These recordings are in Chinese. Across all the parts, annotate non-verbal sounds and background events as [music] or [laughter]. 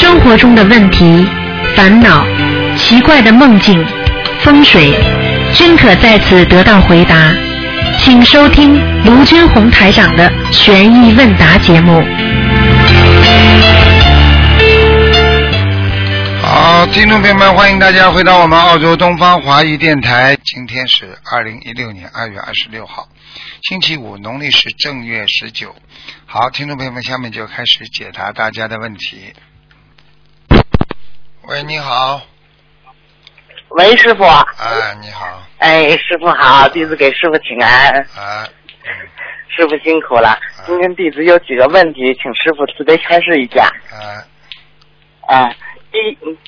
生活中的问题、烦恼、奇怪的梦境、风水，均可在此得到回答。请收听卢军红台长的《悬疑问答》节目。好，听众朋友们，欢迎大家回到我们澳洲东方华语电台。今天是二零一六年二月二十六号，星期五，农历是正月十九。好，听众朋友们，下面就开始解答大家的问题。喂，你好。喂，师傅。哎，你好。哎，师傅好，弟子给师傅请安。啊。师傅辛苦了，今天弟子有几个问题，请师傅慈悲开示一下。啊。啊。第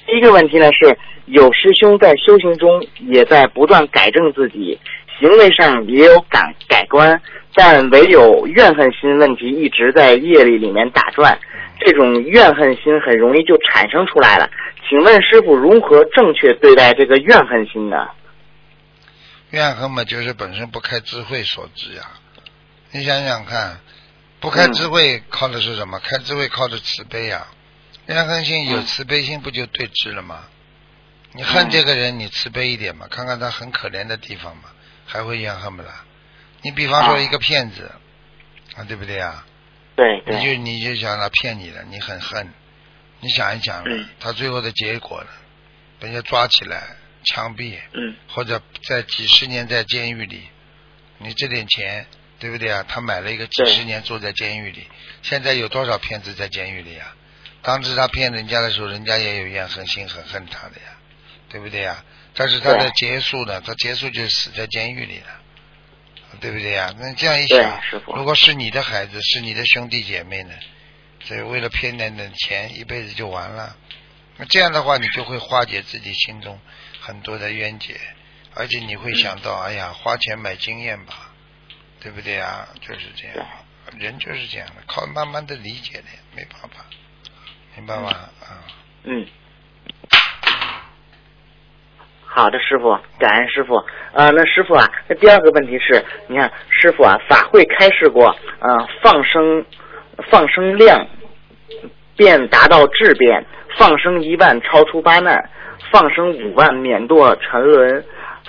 第一个问题呢是，有师兄在修行中也在不断改正自己，行为上也有改改观，但唯有怨恨心问题一直在业力里面打转，这种怨恨心很容易就产生出来了。请问师傅如何正确对待这个怨恨心呢？怨恨嘛，就是本身不开智慧所致呀。你想想看，不开智慧靠的是什么？开智慧靠的慈悲呀。怨恨心有慈悲心不就对峙了吗？你恨这个人，你慈悲一点嘛，看看他很可怜的地方嘛，还会怨恨不啦？你比方说一个骗子啊，对不对啊？对。你就你就想他骗你了，你很恨。你想一想，他最后的结果呢？被人家抓起来枪毙，或者在几十年在监狱里，你这点钱对不对啊？他买了一个几十年坐在监狱里，现在有多少骗子在监狱里啊？当时他骗人家的时候，人家也有怨恨心，很恨他的呀，对不对呀？但是他的结束呢？他结束就死在监狱里了，对不对呀？那这样一想，如果是你的孩子，是你的兄弟姐妹呢？所以为了骗点点钱，一辈子就完了。那这样的话，你就会化解自己心中很多的冤结，而且你会想到，哎呀，花钱买经验吧，对不对啊？就是这样，人就是这样的，靠慢慢的理解的，没办法。明白吗？啊。嗯。好的，师傅，感恩师傅。啊，那师傅啊，那第二个问题是，你看，师傅啊，法会开示过，啊，放生，放生量便达到质变，放生一万超出八难，放生五万免堕沉沦，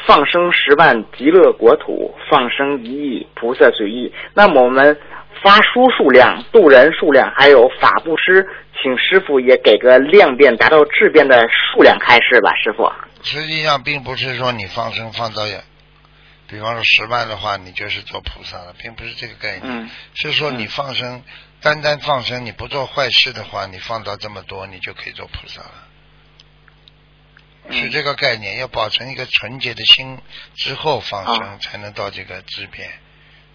放生十万极乐国土，放生一亿菩萨随意。那么我们发书数量、渡人数量，还有法布施。请师傅也给个量变达到质变的数量开示吧，师傅。实际上并不是说你放生放到，比方说十万的话，你就是做菩萨了，并不是这个概念。嗯。是说你放生，单单放生，你不做坏事的话，你放到这么多，你就可以做菩萨了。是这个概念，要保存一个纯洁的心之后放生，才能到这个质变。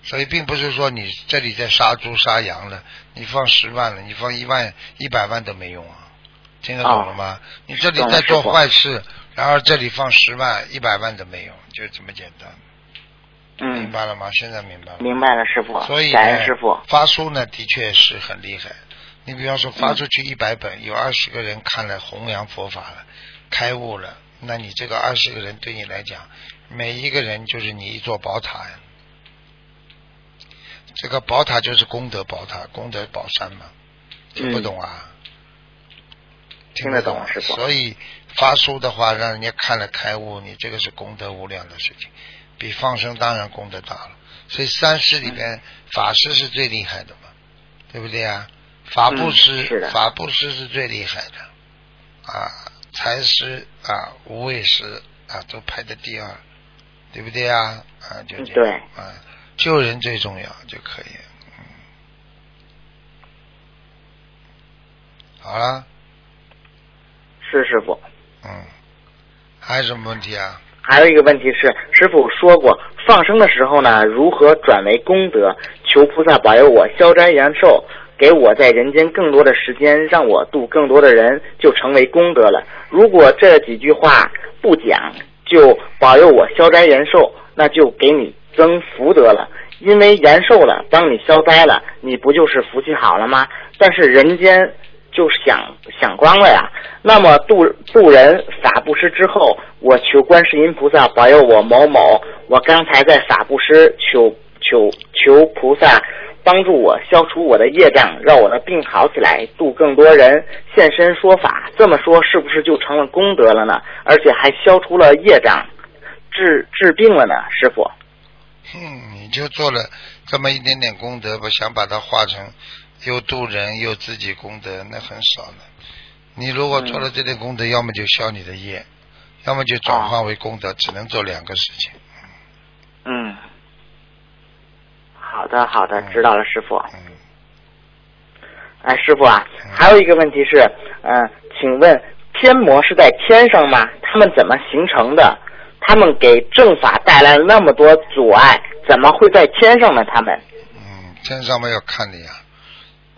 所以并不是说你这里在杀猪杀羊了，你放十万了，你放一万一百万都没用啊，听得懂了吗？你这里在做坏事，然后这里放十万一百万都没用，就这么简单。嗯。明白了吗？现在明白了。明白了，师傅。所以呢，师傅发书呢，的确是很厉害。你比方说发出去一百本，有二十个人看了弘扬佛法了，开悟了，那你这个二十个人对你来讲，每一个人就是你一座宝塔呀。这个宝塔就是功德宝塔，功德宝山嘛，听不懂啊？听得懂，师傅。所以发书的话，让人家看了开悟，你这个是功德无量的事情，比放生当然功德大了。所以三师里边，法师是最厉害的嘛，对不对啊？法布施，法布施是最厉害的啊，财师啊，无畏师啊，都排在第二，对不对啊？啊，就这样，对，啊。救人最重要就可以，嗯，好了，是师傅，嗯，还有什么问题啊？还有一个问题是，师傅说过，放生的时候呢，如何转为功德？求菩萨保佑我消灾延寿，给我在人间更多的时间，让我度更多的人，就成为功德了。如果这几句话不讲，就保佑我消灾延寿，那就给你。增福德了，因为延寿了，当你消灾了，你不就是福气好了吗？但是人间就想想光了呀。那么渡渡人法布施之后，我求观世音菩萨保佑我某某。我刚才在法布施求求求菩萨帮助我消除我的业障，让我的病好起来，度更多人，现身说法。这么说是不是就成了功德了呢？而且还消除了业障，治治病了呢，师傅。嗯，你就做了这么一点点功德，不想把它化成又渡人又自己功德，那很少的。你如果做了这点功德，要么就消你的业，要么就转化为功德，只能做两个事情。嗯。好的，好的，知道了，师傅。嗯。哎，师傅啊，还有一个问题是，嗯，请问天魔是在天上吗？他们怎么形成的？他们给正法带来了那么多阻碍，怎么会在天上呢？他们？嗯，天上没有看的呀，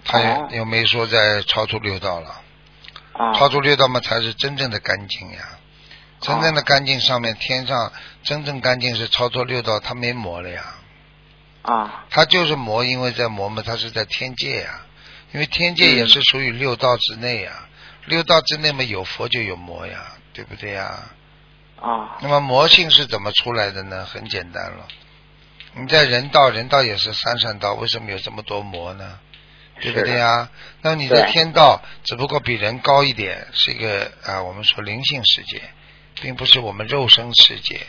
他也又没说在超出六道了。啊。超出六道嘛，才是真正的干净呀。真正的干净，上面天上真正干净是超出六道，它没魔了呀。啊，它就是魔，因为在魔嘛，它是在天界呀，因为天界也是属于六道之内呀，六道之内嘛有佛就有魔呀，对不对呀？啊。那么魔性是怎么出来的呢？很简单了，你在人道，人道也是三善道，为什么有这么多魔呢？对不对呀？那你的天道只不过比人高一点，是一个啊，我们说灵性世界，并不是我们肉身世界。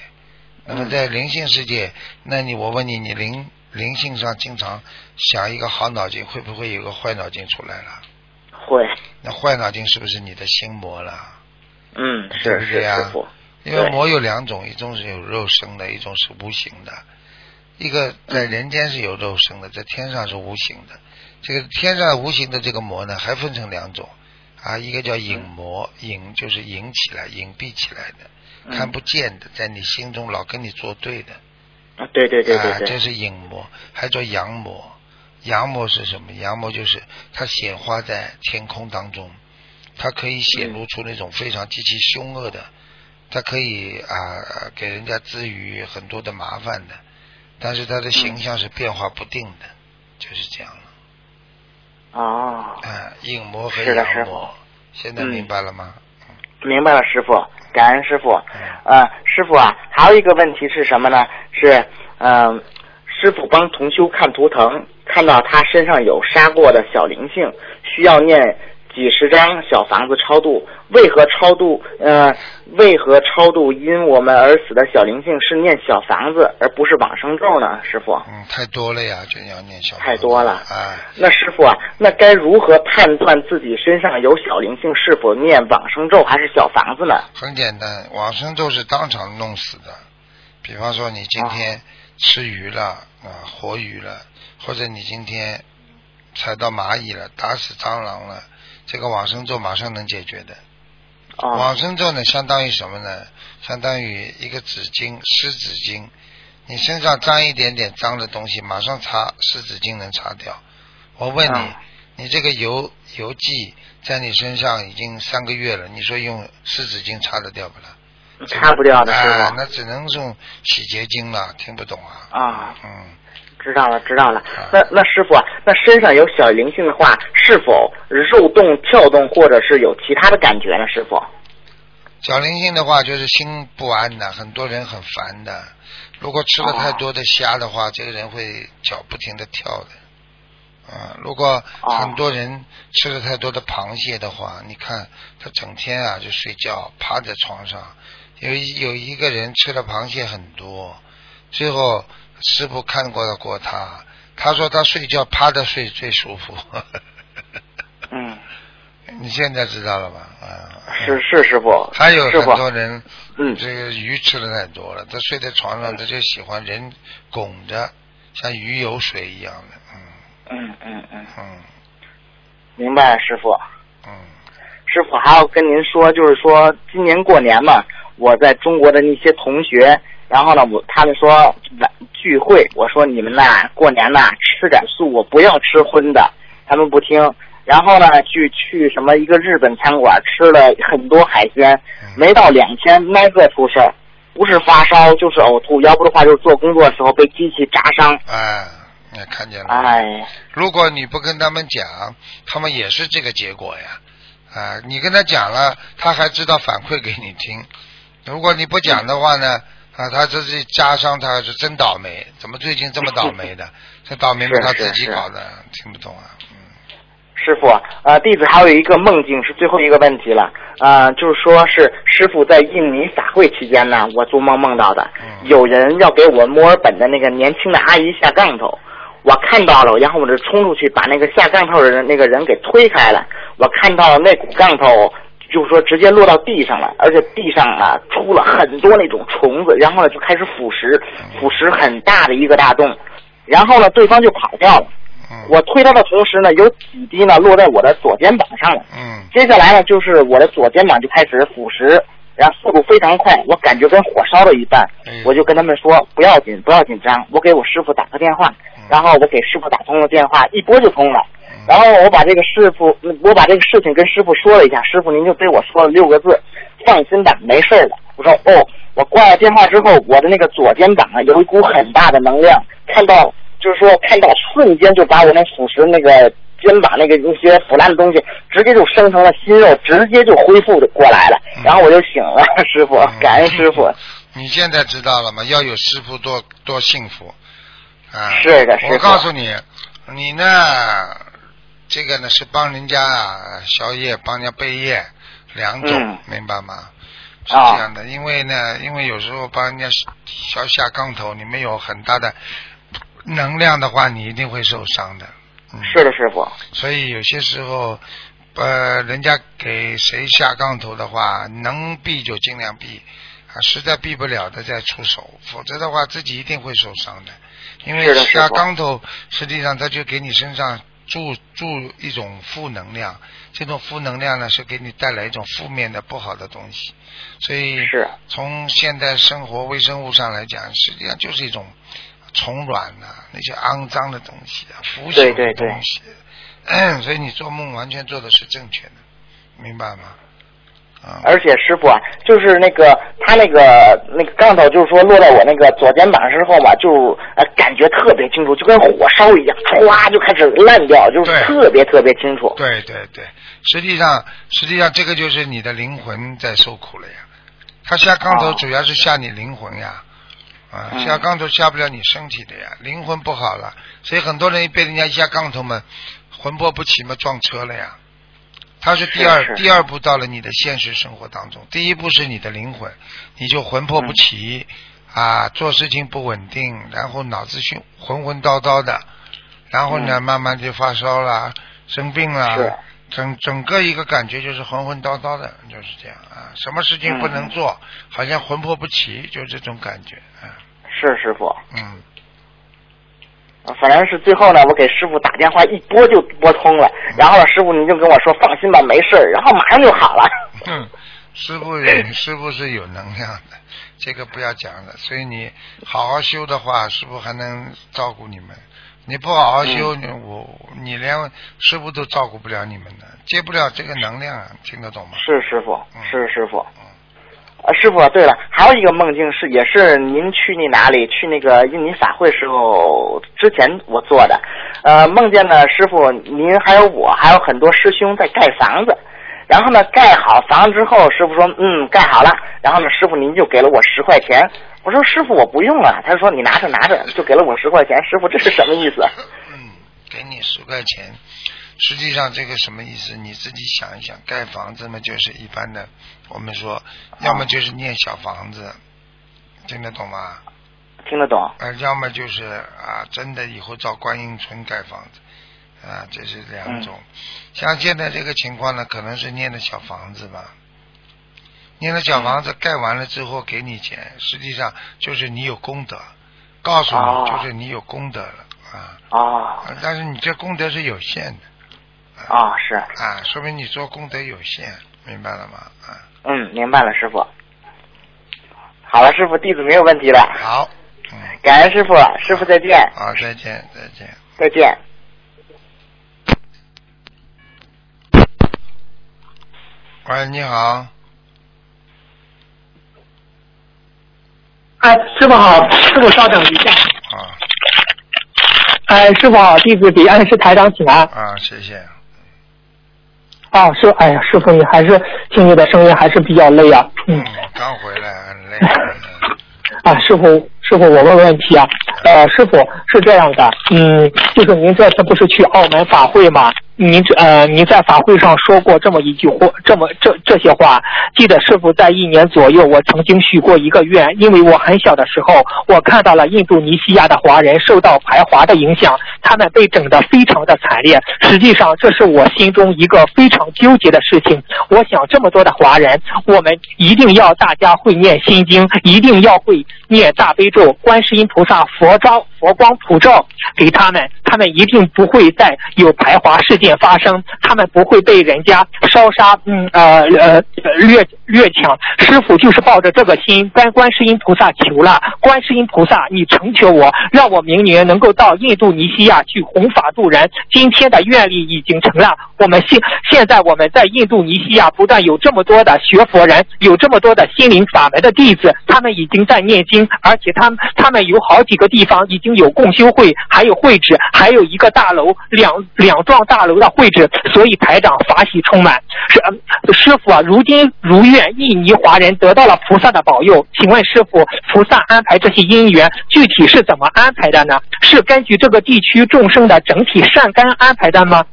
那么在灵性世界，那你我问你，你灵？灵性上经常想一个好脑筋，会不会有个坏脑筋出来了？会。那坏脑筋是不是你的心魔了？嗯，是不是呀？因为魔有两种，一种是有肉身的，一种是无形的。一个在人间是有肉身的，在天上是无形的。这个天上无形的这个魔呢，还分成两种啊，一个叫隐魔，隐就是隐起来、隐蔽起来的，看不见的，在你心中老跟你作对的。啊，对对对对对，这是隐魔，还叫阳魔。阳魔是什么？阳魔就是它显化在天空当中，它可以显露出那种非常极其凶恶的，它可以啊给人家滋予很多的麻烦的，但是它的形象是变化不定的，就是这样了。哦。嗯，硬膜和阳膜，现在明白了吗？明白了，师傅，感恩师傅。呃，师傅啊，还有一个问题是什么呢？是，嗯，师傅帮同修看图腾，看到他身上有杀过的小灵性，需要念。几十张小房子超度，为何超度？呃，为何超度因我们而死的小灵性是念小房子，而不是往生咒呢？师傅，嗯，太多了呀，就要念小。太多了啊！那师傅啊，那该如何判断自己身上有小灵性是否念往生咒还是小房子呢？很简单，往生咒是当场弄死的。比方说，你今天吃鱼了啊，活鱼了，或者你今天踩到蚂蚁了，打死蟑螂了。这个往生咒马上能解决的。往生咒呢，相当于什么呢？相当于一个纸巾，湿纸巾。你身上脏一点点脏的东西，马上擦湿纸巾能擦掉。我问你，你这个油油剂在你身上已经三个月了，你说用湿纸巾擦得掉不啦？擦不掉的是吧？那只能用洗洁精了，听不懂啊？啊，嗯。知道了，知道了。那那师傅啊，那身上有小灵性的话，是否肉动、跳动，或者是有其他的感觉呢？师傅，小灵性的话就是心不安的，很多人很烦的。如果吃了太多的虾的话，这个人会脚不停的跳的。啊，如果很多人吃了太多的螃蟹的话，你看他整天啊就睡觉，趴在床上。有有一个人吃了螃蟹很多，最后。师傅看过过他，他说他睡觉趴着睡最舒服。嗯，[laughs] 你现在知道了吧？啊，是是师傅。还有很多人，嗯，这个鱼吃的太多了，他睡在床上，他就喜欢人拱着，像鱼游水一样的。嗯嗯嗯嗯嗯，明白，师傅。嗯，师傅还要跟您说，就是说今年过年嘛，我在中国的那些同学。然后呢，我他们说晚聚会，我说你们呐过年呐吃点素，我不要吃荤的，他们不听。然后呢，去去什么一个日本餐馆吃了很多海鲜，没到两天，那个出事儿，不是发烧就是呕吐，要不的话就是做工作的时候被机器扎伤。哎，你看见了。哎，如果你不跟他们讲，他们也是这个结果呀。啊，你跟他讲了，他还知道反馈给你听。如果你不讲的话呢？啊，他这是加上，他是真倒霉。怎么最近这么倒霉的？这倒霉是他自己搞的，听不懂啊。嗯师傅，呃，弟子还有一个梦境是最后一个问题了，呃，就是说是师傅在印尼法会期间呢，我做梦梦到的，嗯有人要给我墨尔本的那个年轻的阿姨下杠头，我看到了，然后我就冲出去把那个下杠头的人那个人给推开了，我看到那股杠头，就是说直接落到地上了，而且地上啊出了很多那种虫子，然后呢就开始腐蚀，腐蚀很大的一个大洞，然后呢对方就跑掉了。我推他的同时呢，有几滴呢落在我的左肩膀上了。嗯。接下来呢，就是我的左肩膀就开始腐蚀，然后速度非常快，我感觉跟火烧了一般。我就跟他们说不要紧，不要紧张，我给我师傅打个电话。然后我给师傅打通了电话，一拨就通了。然后我把这个师傅，我把这个事情跟师傅说了一下，师傅您就对我说了六个字：放心吧，没事的。我说哦，我挂了电话之后，我的那个左肩膀啊有一股很大的能量，看到。就是说，看到瞬间就把我那腐蚀那个肩膀那个一些腐烂的东西，直接就生成了新肉，直接就恢复的过来了。然后我就醒了，师傅，感恩师傅。你现在知道了吗？要有师傅多多幸福啊！是的，是的。我告诉你，你呢，这个呢是帮人家啊消业、帮人家背业两种，明白吗？是这样的，因为呢，因为有时候帮人家消下杠头，你没有很大的。能量的话，你一定会受伤的。是的，师傅。所以有些时候，呃，人家给谁下杠头的话，能避就尽量避，啊，实在避不了的再出手，否则的话自己一定会受伤的。因为下杠头，实际上他就给你身上注注一种负能量，这种负能量呢是给你带来一种负面的不好的东西。所以，从现代生活微生物上来讲，实际上就是一种。虫卵呐，那些肮脏的东西啊，腐朽的东西，所以你做梦完全做的是正确的，明白吗？啊！而且师傅啊，就是那个他那个那个杠头，就是说落在我那个左肩膀之后吧，就呃感觉特别清楚，就跟火烧一样，歘就开始烂掉，就是特别特别清楚。对对对，实际上实际上这个就是你的灵魂在受苦了呀，他下杠头主要是下你灵魂呀。啊，下杠头下不了你身体的呀，灵魂不好了，所以很多人被人家一下杠头嘛，魂魄不齐嘛，撞车了呀。他是第二第二步到了你的现实生活当中，第一步是你的灵魂，你就魂魄不齐啊，做事情不稳定，然后脑子虚浑浑叨叨的，然后呢慢慢就发烧了，生病了。整整个一个感觉就是混混叨叨的，就是这样啊，什么事情不能做，好像魂魄不齐，就这种感觉啊。是师傅。嗯。反正是最后呢，我给师傅打电话，一拨就拨通了，然后师傅您就跟我说放心吧，没事然后马上就好了。[laughs] 嗯，师傅师傅是有能量的，这个不要讲了。所以你好好修的话，师傅还能照顾你们。你不好好修，你我你连师傅都照顾不了你们的，接不了这个能量，听得懂吗？是师傅，是师傅。啊，师傅，对了，还有一个梦境是，也是您去那哪里去那个印尼法会时候之前我做的，呃，梦见呢，师傅您还有我还有很多师兄在盖房子，然后呢盖好房之后，师傅说嗯盖好了，然后呢师傅您就给了我十块钱。我说师傅我不用了，他说你拿着拿着，就给了我十块钱。师傅这是什么意思？嗯，给你十块钱，实际上这个什么意思？你自己想一想，盖房子嘛就是一般的，我们说要么就是念小房子，听得懂吗？听得懂。呃，要么就是啊，真的以后造观音村盖房子，啊，这是两种。像现在这个情况呢，可能是念的小房子吧。念的小房子盖完了之后给你钱，实际上就是你有功德，告诉你就是你有功德了啊。啊。但是你这功德是有限的。啊，是。啊，说明你做功德有限，明白了吗？啊。嗯，明白了，师傅。好了，师傅，弟子没有问题了。好。嗯感恩师傅，师傅再见。好，再见，再见。再见。喂，你好。哎，师傅好，师傅稍等一下。啊。哎，师傅好，弟子给恩师台长请安。啊，谢谢。啊，师，哎呀，师傅你还是听你的声音还是比较累啊。嗯。刚回来，很累。[laughs] 啊，师傅，师师傅，我问问题啊，呃，师傅是这样的，嗯，就是您这次不是去澳门法会吗？您这呃，您在法会上说过这么一句话，这么这这些话。记得师傅在一年左右，我曾经许过一个愿，因为我很小的时候，我看到了印度尼西亚的华人受到排华的影响，他们被整得非常的惨烈。实际上，这是我心中一个非常纠结的事情。我想，这么多的华人，我们一定要大家会念心经，一定要会念大悲咒，观世音菩萨佛招佛光普照给他们，他们一定不会再有排华事件。发生，他们不会被人家烧杀，嗯呃呃掠掠抢。师傅就是抱着这个心跟观世音菩萨求了，观世音菩萨，你成全我，让我明年能够到印度尼西亚去弘法度人。今天的愿力已经成了，我们现现在我们在印度尼西亚不但有这么多的学佛人，有这么多的心灵法门的弟子，他们已经在念经，而且他们他们有好几个地方已经有共修会，还有会址，还有一个大楼，两两幢大楼。的会址，所以台长法喜充满。是师傅啊，如今如愿印尼华人得到了菩萨的保佑，请问师傅，菩萨安排这些因缘，具体是怎么安排的呢？是根据这个地区众生的整体善根安排的吗？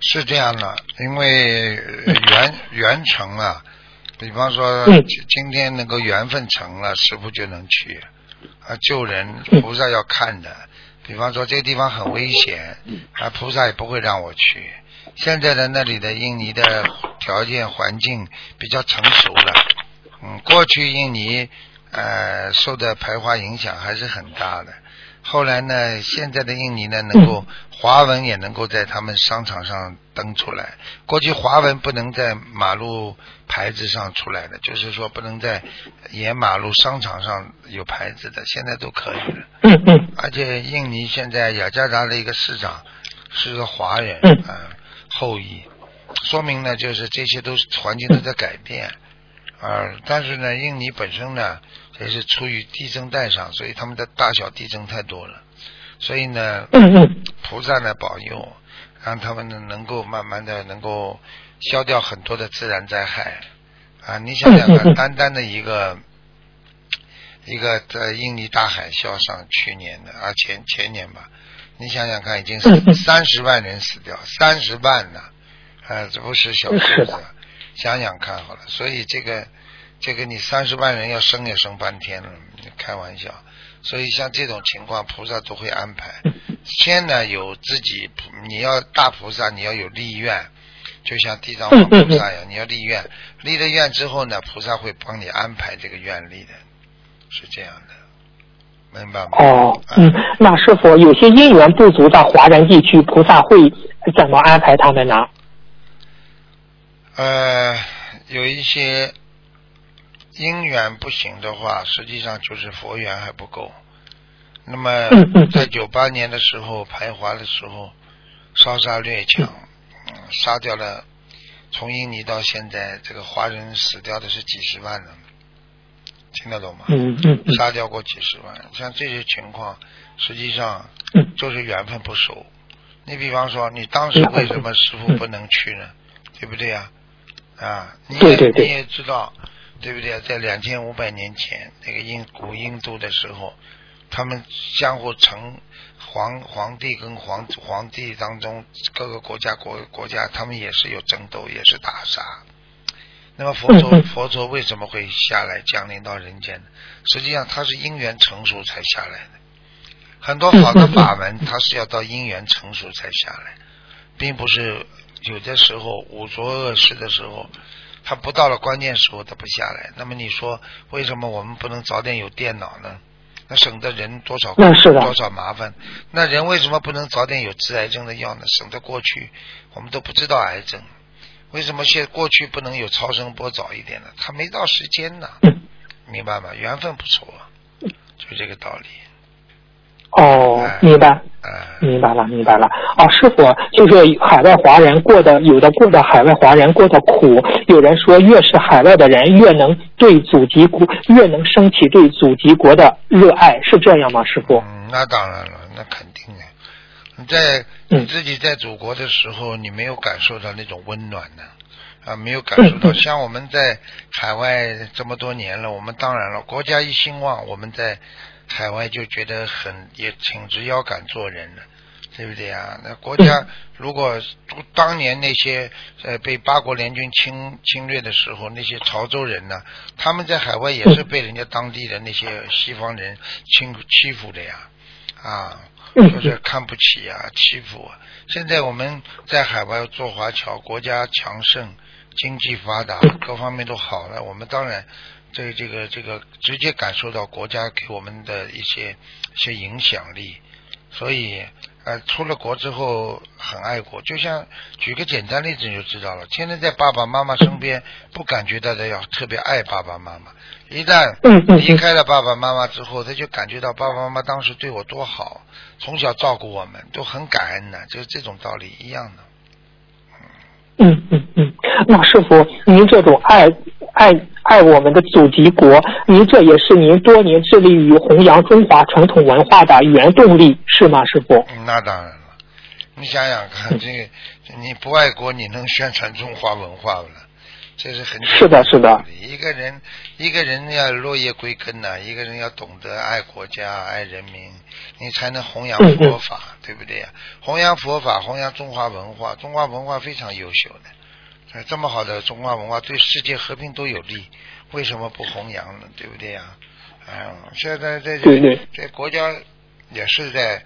是这样的，因为缘缘成了，比方说今天能够缘分成了，师傅就能去啊救人，菩萨要看的。比方说这个地方很危险，啊，菩萨也不会让我去。现在的那里的印尼的条件环境比较成熟了，嗯，过去印尼呃受的排华影响还是很大的。后来呢，现在的印尼呢，能够华文也能够在他们商场上登出来。过去华文不能在马路牌子上出来的，就是说不能在沿马路商场上有牌子的，现在都可以了。嗯嗯。而且印尼现在雅加达的一个市长是个华人啊后裔，说明呢，就是这些都是环境都在改变啊。但是呢，印尼本身呢。也是出于地震带上，所以他们的大小地震太多了，所以呢，菩萨呢保佑，让他们呢能够慢慢的能够消掉很多的自然灾害。啊！你想想看，单单的一个一个在印尼大海啸上，去年的啊前前年吧，你想想看，已经是三十万人死掉，三十万呢，啊，这不是小数字，想想看好了，所以这个。这个你三十万人要生也生半天了，开玩笑。所以像这种情况，菩萨都会安排。[laughs] 先呢有自己，你要大菩萨，你要有立愿，就像地藏王菩萨一样，你要立愿。立了愿之后呢，菩萨会帮你安排这个愿力的，是这样的，明白吗？哦，嗯，那是否有些因缘不足的华人地区，菩萨会怎么安排他们呢？呃，有一些。因缘不行的话，实际上就是佛缘还不够。那么 [laughs] 在九八年的时候排华的时候，烧杀掠抢，杀掉了从印尼到现在这个华人死掉的是几十万人，听得懂吗？杀掉过几十万，像这些情况，实际上就是缘分不熟。你比方说，你当时为什么师傅不能去呢？对不对呀？啊，你也你也知道。对不对？在两千五百年前，那个印古印度的时候，他们相互成皇皇帝跟皇皇帝当中各个国家国国家，他们也是有争斗，也是打杀。那么佛陀佛陀为什么会下来降临到人间呢？实际上他是因缘成熟才下来的。很多好的法门，他是要到因缘成熟才下来，并不是有的时候五浊恶世的时候。他不到了关键时候，他不下来。那么你说，为什么我们不能早点有电脑呢？那省得人多少多少麻烦。那人为什么不能早点有治癌症的药呢？省得过去我们都不知道癌症。为什么现过去不能有超声波早一点呢？他没到时间呢，明白吗？缘分不错，就这个道理。哦，明白，明白了，明白了。啊，师傅，就是海外华人过的，有的过的海外华人过的苦。有人说，越是海外的人，越能对祖籍国，越能升起对祖籍国的热爱，是这样吗，师傅？嗯，那当然了，那肯定的。你在你自己在祖国的时候，你没有感受到那种温暖呢？啊，没有感受到。像我们在海外这么多年了，我们当然了，国家一兴旺，我们在海外就觉得很也挺直腰杆做人的，对不对啊？那国家 [laughs] 如果当年那些呃被八国联军侵侵略的时候，那些潮州人呢，他们在海外也是被人家当地的那些西方人 [laughs] 欺欺负的呀，啊。就是看不起啊，欺负啊！现在我们在海外做华侨，国家强盛，经济发达，各方面都好了。我们当然这这个这个直接感受到国家给我们的一些一些影响力，所以呃，出了国之后很爱国。就像举个简单例子你就知道了，天天在爸爸妈妈身边，不感觉到的要特别爱爸爸妈妈。一旦离开了爸爸妈妈之后，他就感觉到爸爸妈妈当时对我多好。从小照顾我们都很感恩的，就是这种道理一样的。嗯嗯嗯，那师傅，您这种爱爱爱我们的祖籍国，您这也是您多年致力于弘扬中华传统文化的原动力，是吗，师傅？那当然了，你想想看，这个你不爱国，你能宣传中华文化不了？这是很是的，是的。一个人，一个人要落叶归根呐，一个人要懂得爱国家、爱人民，你才能弘扬佛法，对不对呀？弘扬佛法，弘扬中华文化，中华文化非常优秀的，这么好的中华文化对世界和平都有利，为什么不弘扬呢？对不对呀？嗯，现在这这国家也是在。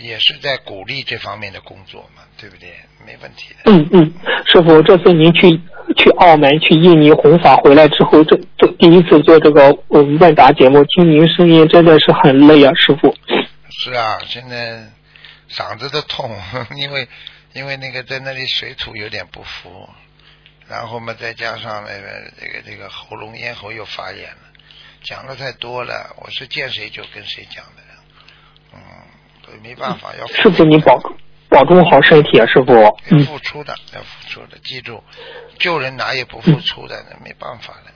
也是在鼓励这方面的工作嘛，对不对？没问题的。嗯嗯，师傅，这次您去去澳门、去印尼弘法回来之后，这这第一次做这个问答节目，听您声音真的是很累啊，师傅。是啊，现在嗓子都痛，[laughs] 因为因为那个在那里水土有点不服，然后嘛再加上那个这个这个喉咙咽喉又发炎了，讲的太多了，我是见谁就跟谁讲的，嗯。没办法，要师傅，你保保重好身体啊，师傅。要付出的，要付出的，记住，救人哪有不付出的？那没办法的，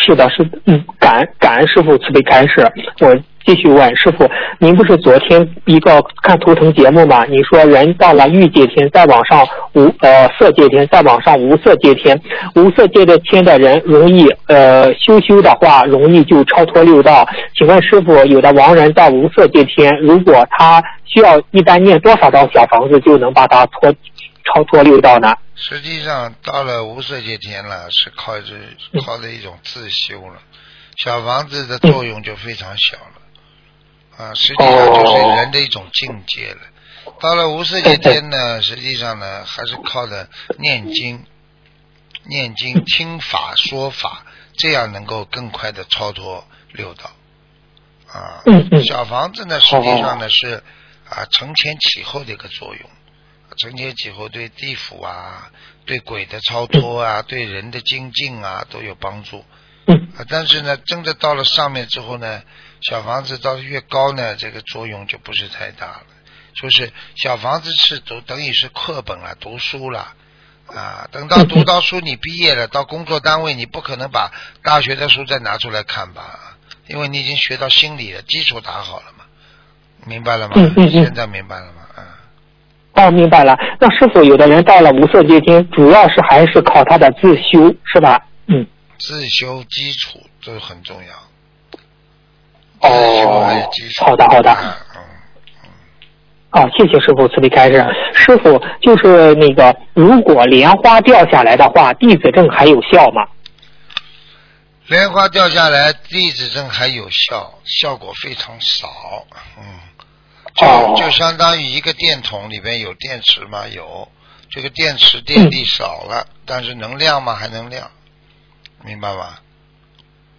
是的，是嗯，感感恩师傅慈悲开示，我。继续问师傅，您不是昨天一个看图腾节目吗？你说人到了欲界天，再往上无呃色界天，再往上无色界天，无色界的天的人容易呃修修的话，容易就超脱六道。请问师傅，有的亡人到无色界天，如果他需要一般念多少道小房子，就能把他脱超脱六道呢？实际上到了无色界天了，是靠着靠着一种自修了，小房子的作用就非常小了。啊，实际上就是人的一种境界了。到了无色界天呢，实际上呢，还是靠着念经、念经、听法、说法，这样能够更快的超脱六道。啊，小房子呢，实际上呢是啊承前启后的一个作用，承前启后对地府啊、对鬼的超脱啊、对人的精进啊都有帮助。啊，但是呢，真的到了上面之后呢。小房子到越高呢，这个作用就不是太大了。就是小房子是读等于是课本了，读书了啊。等到读到书，你毕业了，到工作单位，你不可能把大学的书再拿出来看吧？因为你已经学到心理了，基础打好了嘛。明白了吗？现在明白了吗？嗯。哦，明白了。那师傅，有的人到了无色界天，主要是还是靠他的自修，是吧？嗯。自修基础这很重要。哦，好的好的，嗯嗯，啊，谢谢师傅慈悲开示。师傅就是那个，如果莲花掉下来的话，弟子证还有效吗？莲花掉下来，弟子证还有效，效果非常少。嗯，就就相当于一个电筒里边有电池吗？有，这个电池电力少了，但是能亮吗？还能亮，明白吗？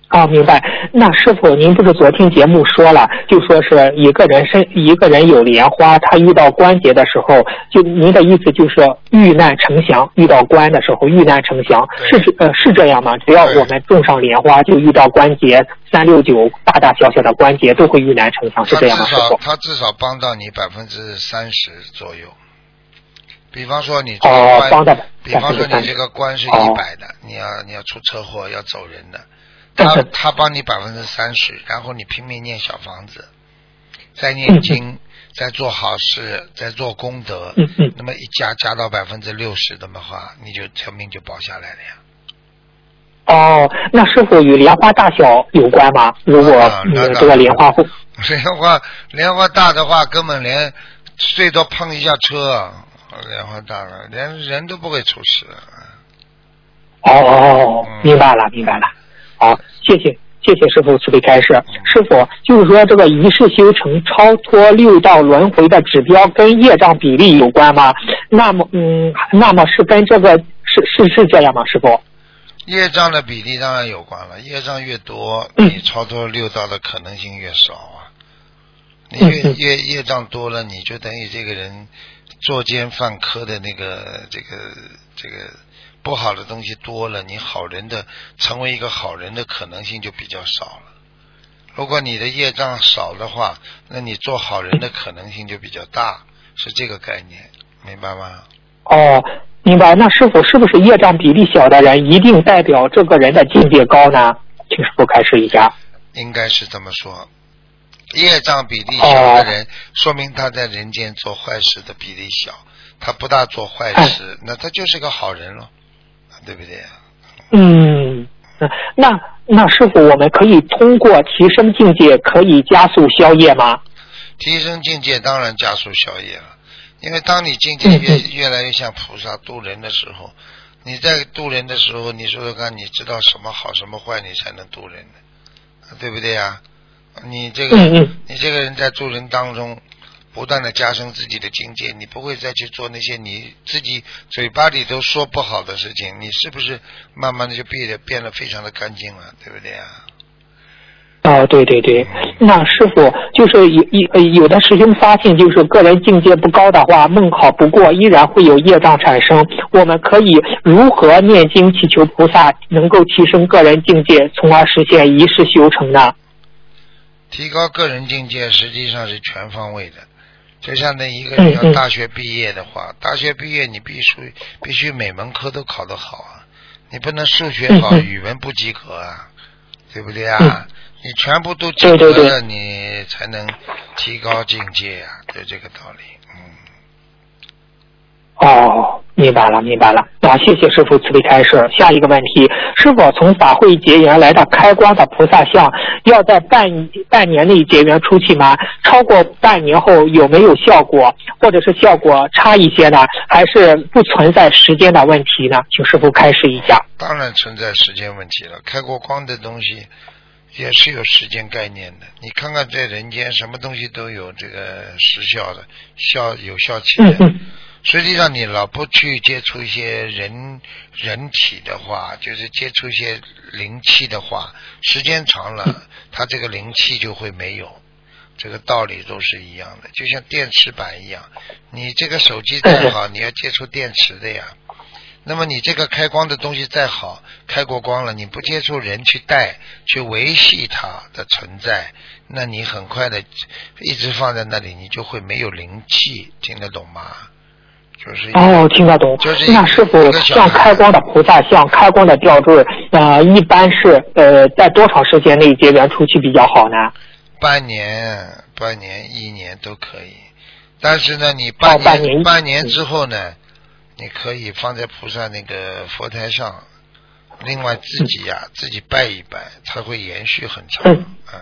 啊，明白。那师傅，您不是昨天节目说了，就说是一个人身一个人有莲花，他遇到关节的时候，就您的意思就是遇难成祥，遇到关的时候遇难成祥，是呃是这样吗？只要我们种上莲花，就遇到关节三六九大大小小的关节都会遇难成祥，是这样吗？师傅，他至少帮到你百分之三十左右。比方说你这个关，比方说你这个关是一百的，你要你要出车祸要走人的。他他帮你百分之三十，然后你拼命念小房子，再念经，在做好事，在做功德，嗯嗯，那么一加加到百分之六十的话，你就成命就保下来了呀。哦，那是否与莲花大小有关吗？如果这个莲花会，莲花莲花大的话，根本连最多碰一下车，莲花大了，连人都不会出事。哦哦，明白了明白了。好，谢谢谢谢师傅慈悲开示。师傅就是说，这个一世修成超脱六道轮回的指标跟业障比例有关吗？那么嗯，那么是跟这个是是是这样吗？师傅？业障的比例当然有关了，业障越多，你超脱六道的可能性越少啊。你越越业障多了，你就等于这个人作奸犯科的那个这个这个不好的东西多了，你好人的成为一个好人的可能性就比较少了。如果你的业障少的话，那你做好人的可能性就比较大，是这个概念，明白吗？哦。明白，那师傅是不是业障比例小的人一定代表这个人的境界高呢？请师傅开示一下。应该是这么说，业障比例小的人，说明他在人间做坏事的比例小，他不大做坏事，那他就是个好人了，对不对？嗯，那那师傅，我们可以通过提升境界，可以加速消业吗？提升境界当然加速消业了。因为当你境界越越来越像菩萨度人的时候，你在度人的时候，你说说看，你知道什么好什么坏，你才能度人呢？对不对呀？你这个你这个人在度人当中，不断的加深自己的境界，你不会再去做那些你自己嘴巴里都说不好的事情，你是不是慢慢的就变得变得非常的干净了？对不对啊？哦，对对对，那师傅就是有有有的师兄发现，就是个人境界不高的话，梦考不过，依然会有业障产生。我们可以如何念经祈求菩萨能够提升个人境界，从而实现一世修成呢？提高个人境界实际上是全方位的，就像那一个人要大学毕业的话，大学毕业你必须必须每门科都考得好啊，你不能数学好，语文不及格啊，对不对啊？你全部都及格了，你才能提高境界啊，就这个道理。嗯。哦，明白了，明白了。啊，谢谢师傅慈悲开示。下一个问题，是否从法会结缘来到开光的菩萨像，要在半半年内结缘出去吗？超过半年后有没有效果，或者是效果差一些呢？还是不存在时间的问题呢？请师傅开示一下。当然存在时间问题了，开过光的东西。也是有时间概念的，你看看在人间，什么东西都有这个时效的，效有效期的。实际上，你老不去接触一些人人体的话，就是接触一些灵气的话，时间长了，它这个灵气就会没有。这个道理都是一样的，就像电池板一样，你这个手机再好，[laughs] 你要接触电池的呀。那么你这个开光的东西再好，开过光了，你不接触人去带去维系它的存在，那你很快的一直放在那里，你就会没有灵气，听得懂吗？就是哦，听得懂。就是那师傅像开光的菩萨像、开光的吊坠，呃，一般是呃在多长时间内结缘出去比较好呢？半年、半年、一年都可以，但是呢，你半年、半年之后呢？你可以放在菩萨那个佛台上，另外自己呀自己拜一拜，它会延续很长。嗯，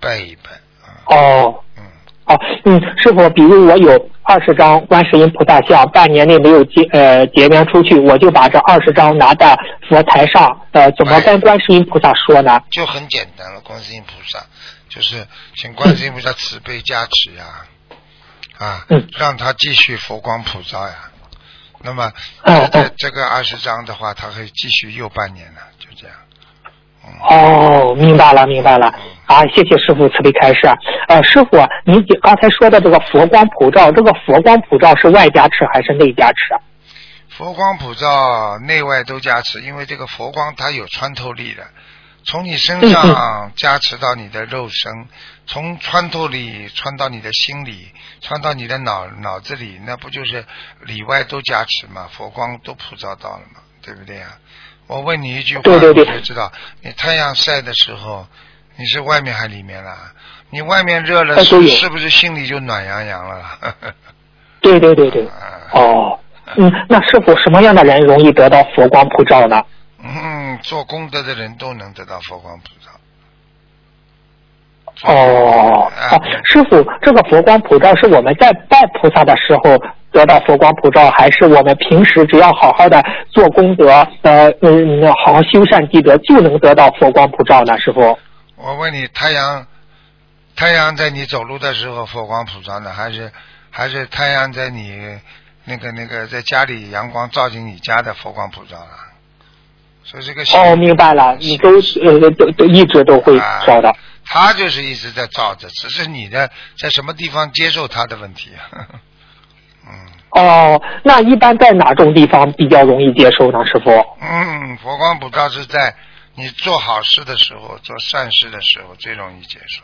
拜一拜。哦。嗯。哦，嗯，师傅，比如我有二十张观世音菩萨像，半年内没有结呃结缘出去，我就把这二十张拿到佛台上，呃，怎么跟观世音菩萨说呢？[laughs] 就很简单了，观世音菩萨就是请观世音菩萨慈悲加持呀，啊，让他继续佛光普照呀。那么，这这个二十张的话，他可以继续又半年呢，就这样。哦，明白了，明白了。啊，谢谢师傅慈悲开示。呃，师傅，你刚才说的这个佛光普照，这个佛光普照是外加持还是内加持？佛光普照，内外都加持，因为这个佛光它有穿透力的。从你身上加持到你的肉身，从穿透力穿到你的心里，穿到你的脑脑子里，那不就是里外都加持嘛？佛光都普照到了嘛，对不对呀？我问你一句话，你就知道，你太阳晒的时候，你是外面还里面啦？你外面热了，是是不是心里就暖洋洋了？[laughs] 对对对对。哦，嗯，那师傅什么样的人容易得到佛光普照呢？嗯，做功德的人都能得到佛光普照。哦，啊，师傅，这个佛光普照是我们在拜菩萨的时候得到佛光普照，还是我们平时只要好好的做功德，呃，嗯，好好修善积德就能得到佛光普照呢？师傅，我问你，太阳，太阳在你走路的时候佛光普照呢，还是还是太阳在你那个那个在家里阳光照进你家的佛光普照了？所以这个哦，明白了，你都呃都都一直都会照的。他就是一直在照着，只是你的在什么地方接受他的问题。[laughs] 嗯。哦，那一般在哪种地方比较容易接受呢，师傅？嗯，佛光普照是在你做好事的时候、做善事的时候最容易接受。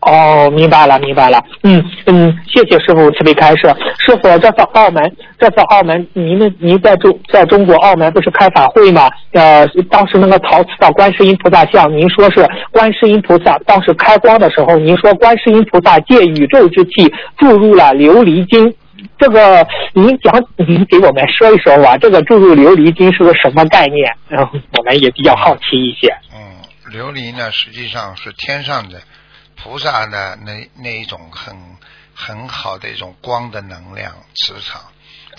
哦，明白了，明白了。嗯嗯，谢谢师傅慈悲开示。师傅，这次澳门，这次澳门，您的您在中在中国澳门不是开法会吗？呃，当时那个陶瓷的观世音菩萨像，您说是观世音菩萨当时开光的时候，您说观世音菩萨借宇宙之气注入了琉璃金。这个您讲，您给我们说一说吧。这个注入琉璃金是个什么概念？然后我们也比较好奇一些。嗯，琉璃呢，实际上是天上的。菩萨的那那一种很很好的一种光的能量磁场，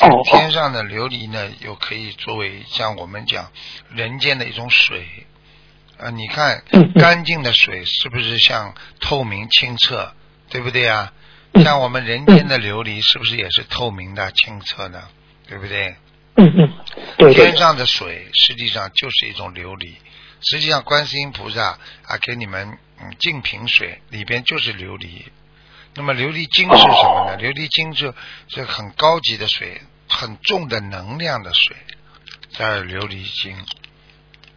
哦天上的琉璃呢，又可以作为像我们讲人间的一种水啊。你看干净的水是不是像透明清澈，对不对啊？像我们人间的琉璃是不是也是透明的清澈的，对不对嗯嗯？天上的水实际上就是一种琉璃。实际上，观世音菩萨啊，给你们嗯净瓶水里边就是琉璃。那么琉璃晶是什么呢？琉璃晶是是很高级的水，很重的能量的水，叫琉璃晶。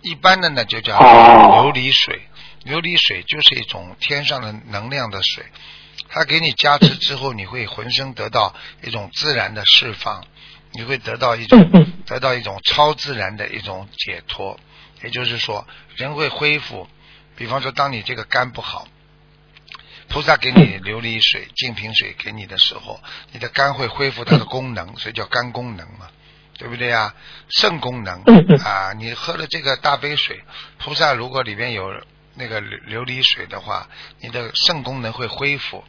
一般的呢就叫琉璃水。琉璃水就是一种天上的能量的水，它给你加持之后，你会浑身得到一种自然的释放，你会得到一种得到一种超自然的一种解脱。也就是说，人会恢复。比方说，当你这个肝不好，菩萨给你琉璃水、净瓶水给你的时候，你的肝会恢复它的功能，所以叫肝功能嘛，对不对呀？肾功能啊，你喝了这个大杯水，菩萨如果里面有那个琉璃水的话，你的肾功能会恢复。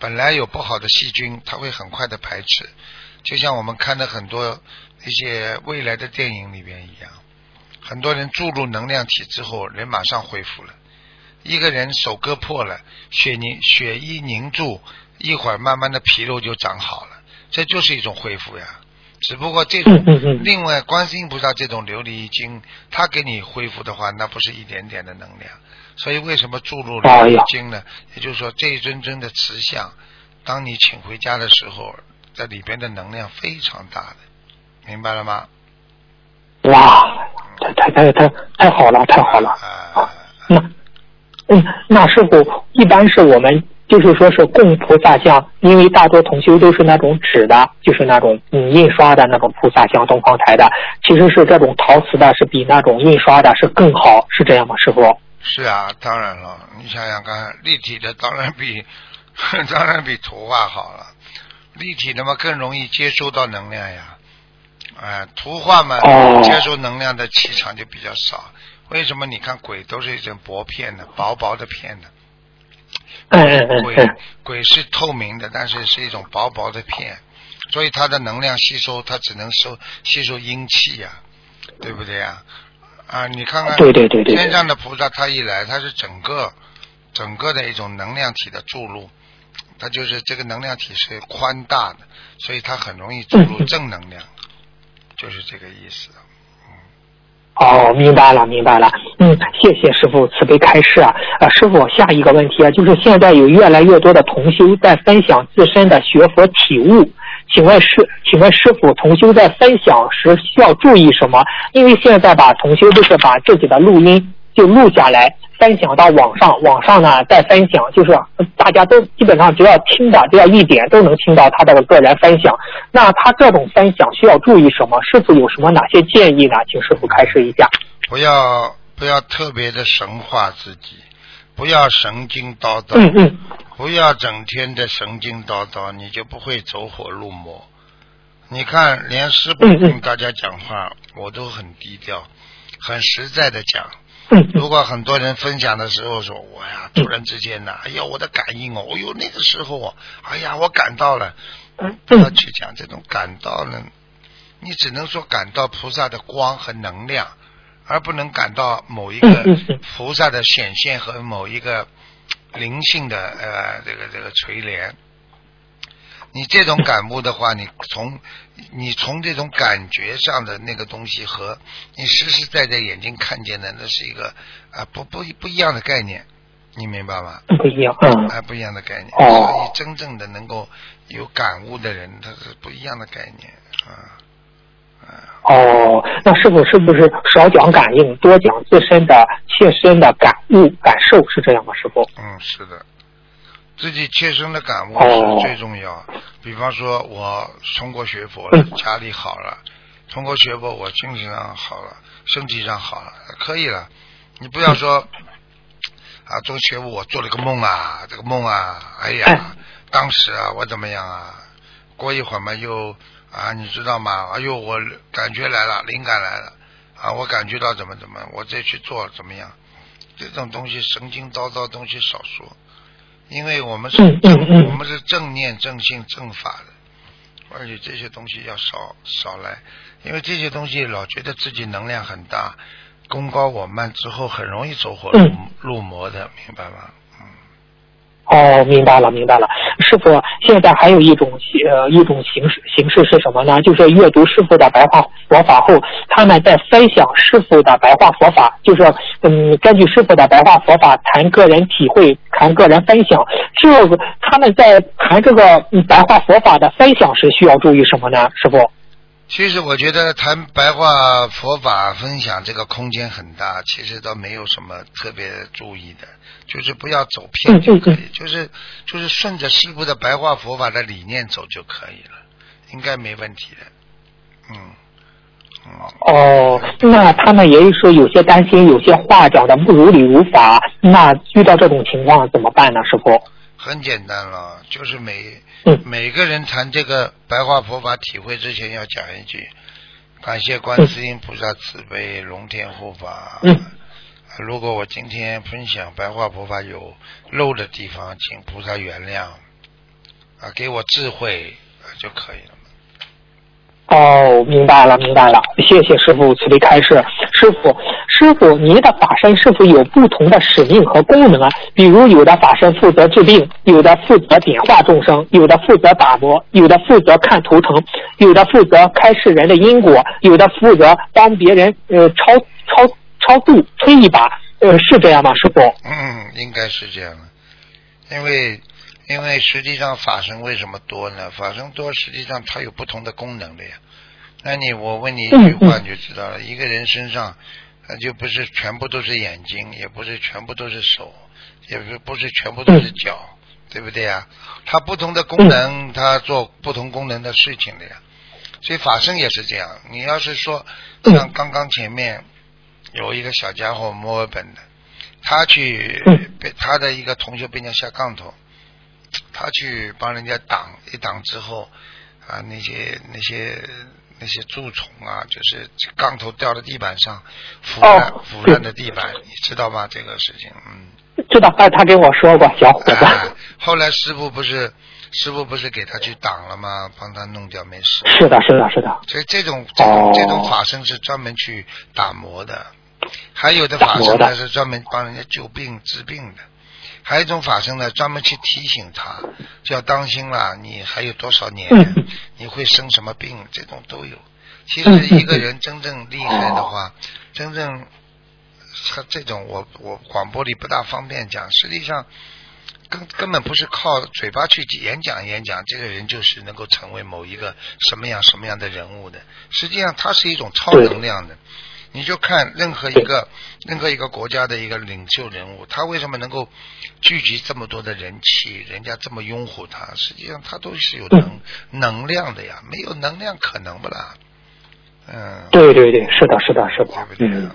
本来有不好的细菌，它会很快的排斥，就像我们看的很多一些未来的电影里边一样。很多人注入能量体之后，人马上恢复了。一个人手割破了，血凝血一凝住，一会儿慢慢的皮肉就长好了，这就是一种恢复呀。只不过这种另外观世音菩萨这种琉璃晶，它给你恢复的话，那不是一点点的能量。所以为什么注入琉璃晶呢？也就是说，这一尊尊的瓷像，当你请回家的时候，在里边的能量非常大的，明白了吗？哇！太太太太太好了，太好了啊！那嗯，那师傅一般是我们就是说是供菩萨像，因为大多同修都是那种纸的，就是那种嗯印刷的那种菩萨像，东方台的，其实是这种陶瓷的，是比那种印刷的是更好，是这样吗？师傅？是啊，当然了，你想想看，立体的当然比 [laughs] 当然比图画好了，立体的嘛更容易接收到能量呀。哎，图画嘛，接收能量的气场就比较少。为什么？你看鬼都是一种薄片的，薄薄的片的。鬼鬼是透明的，但是是一种薄薄的片，所以它的能量吸收，它只能收吸收阴气呀，对不对呀？啊，你看看天上的菩萨，他一来，他是整个整个的一种能量体的注入，他就是这个能量体是宽大的，所以他很容易注入正能量。就是这个意思，嗯。哦，明白了，明白了。嗯，谢谢师傅慈悲开示啊。呃，师傅，下一个问题啊，就是现在有越来越多的同修在分享自身的学佛体悟，请问师，请问师傅，同修在分享时需要注意什么？因为现在吧，同修都是把自己的录音就录下来。分享到网上，网上呢再分享，就是大家都基本上只要听的，只要一点都能听到他的个人分享。那他这种分享需要注意什么？师傅有什么哪些建议呢？请师傅开示一下。不要不要特别的神化自己，不要神经叨叨，嗯嗯，不要整天的神经叨叨，你就不会走火入魔。你看，连师傅跟大家讲话，我都很低调，很实在的讲。[laughs] 如果很多人分享的时候说，我呀，突然之间呢，哎呀，我的感应哦，哎呦，那个时候啊，哎呀，我感到了，不要去讲这种感到了，你只能说感到菩萨的光和能量，而不能感到某一个菩萨的显现和某一个灵性的呃这个这个垂怜。你这种感悟的话，你从你从这种感觉上的那个东西和你实实在在眼睛看见的，那是一个啊不不不一样的概念，你明白吗？不一样，嗯，啊不一样的概念。所以真正的能够有感悟的人，他是不一样的概念啊啊。哦，那师傅是不是少讲感应，多讲自身的切身的感悟感受，是这样吗？师傅？嗯，是的。自己切身的感悟是最重要。比方说，我通过学佛了，家里好了；通过学佛，我精神上好了，身体上好了，可以了。你不要说啊，做学佛我做了个梦啊，这个梦啊，哎呀，当时啊，我怎么样啊？过一会儿嘛，又啊，你知道吗？哎呦，我感觉来了，灵感来了啊，我感觉到怎么怎么，我再去做怎么样？这种东西神经叨叨东西少说。因为我们是正，我们是正念、正信、正法的，而且这些东西要少少来，因为这些东西老觉得自己能量很大，功高我慢之后很容易走火入入魔的，明白吗？哦，明白了，明白了。师傅，现在还有一种呃一种形式形式是什么呢？就是阅读师傅的白话佛法后，他们在分享师傅的白话佛法，就是嗯根据师傅的白话佛法谈个人体会，谈个人分享。这个他们在谈这个白话佛法的分享时，需要注意什么呢？师傅？其实我觉得谈白话佛法分享这个空间很大，其实倒没有什么特别注意的，就是不要走偏就可以，就是就是顺着师傅的白话佛法的理念走就可以了，应该没问题的。嗯，哦，那他们也是说有些担心，有些话讲的不如理如法，那遇到这种情况怎么办呢？师傅？很简单了，就是每。每个人谈这个白话佛法体会之前，要讲一句：感谢观世音菩萨慈悲，龙天护法。如果我今天分享白话佛法有漏的地方，请菩萨原谅，啊，给我智慧就可以了。哦，明白了，明白了，谢谢师傅慈悲开示。师傅，师傅，您的法身是否有不同的使命和功能啊？比如有的法身负责治病，有的负责点化众生，有的负责打磨，有的负责看图腾，有的负责开示人的因果，有的负责帮别人呃超超超度推一把，呃是这样吗？师傅？嗯，应该是这样的，因为。因为实际上法身为什么多呢？法身多，实际上它有不同的功能的呀。那你我问你一句话你就知道了：一个人身上，那就不是全部都是眼睛，也不是全部都是手，也不是不是全部都是脚，对不对呀？它不同的功能，它做不同功能的事情的呀。所以法身也是这样。你要是说像刚刚前面有一个小家伙墨尔本的，他去被他的一个同学被人家下杠头。他去帮人家挡一挡之后，啊，那些那些那些蛀虫啊，就是杠头掉到地板上，腐烂腐烂的地板，你知道吗？这个事情，嗯。知道，哎，他跟我说过，小伙子。后来师傅不是师傅不是给他去挡了吗？帮他弄掉，没事。是的，是的，是的。所以这种这种这种法身是专门去打磨的，还有的法身呢是专门帮人家救病治病的。还有一种法身呢，专门去提醒他，就要当心了。你还有多少年？你会生什么病？这种都有。其实一个人真正厉害的话，真正他这种，我我广播里不大方便讲。实际上，根根本不是靠嘴巴去演讲演讲，这个人就是能够成为某一个什么样什么样的人物的。实际上，他是一种超能量的。你就看任何一个任何一个国家的一个领袖人物，他为什么能够聚集这么多的人气，人家这么拥护他？实际上他都是有能能量的呀，没有能量可能不啦？嗯。对对对，是的，是的，是的。嗯。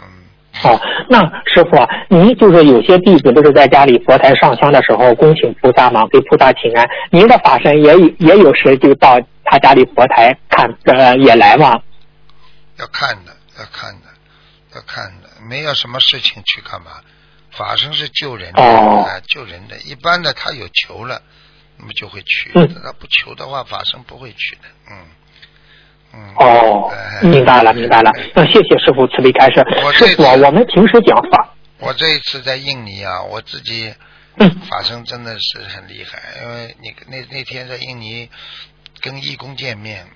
哦，那师傅，您就是有些弟子不是在家里佛台上香的时候恭请菩萨嘛，给菩萨请安。您的法身也有也有时就到他家里佛台看，呃，也来吗？要看的，要看的，要看的，没有什么事情去干嘛？法身是救人的，啊，救人的。一般的他有求了，那么就会去；他不求的话，法身不会去的。嗯。哦，明白了，明白了。那谢谢师傅慈悲开示。师傅，我们平时讲法。我这一次在印尼啊，我自己法身真的是很厉害，因为你那那天在印尼跟义工见面，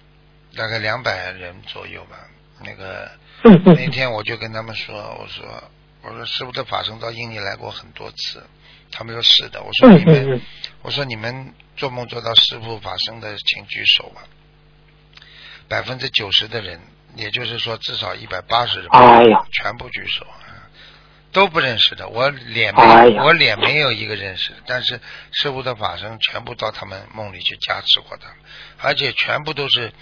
大概两百人左右吧。那个那天我就跟他们说，我说我说师傅的法身到印尼来过很多次，他们说是的。我说你们我说你们做梦做到师傅法身的，请举手吧。百分之九十的人，也就是说至少一百八十人，全部举手，都不认识的。我脸没，我脸没有一个认识的。但是师傅的法身全部到他们梦里去加持过他们，而且全部都是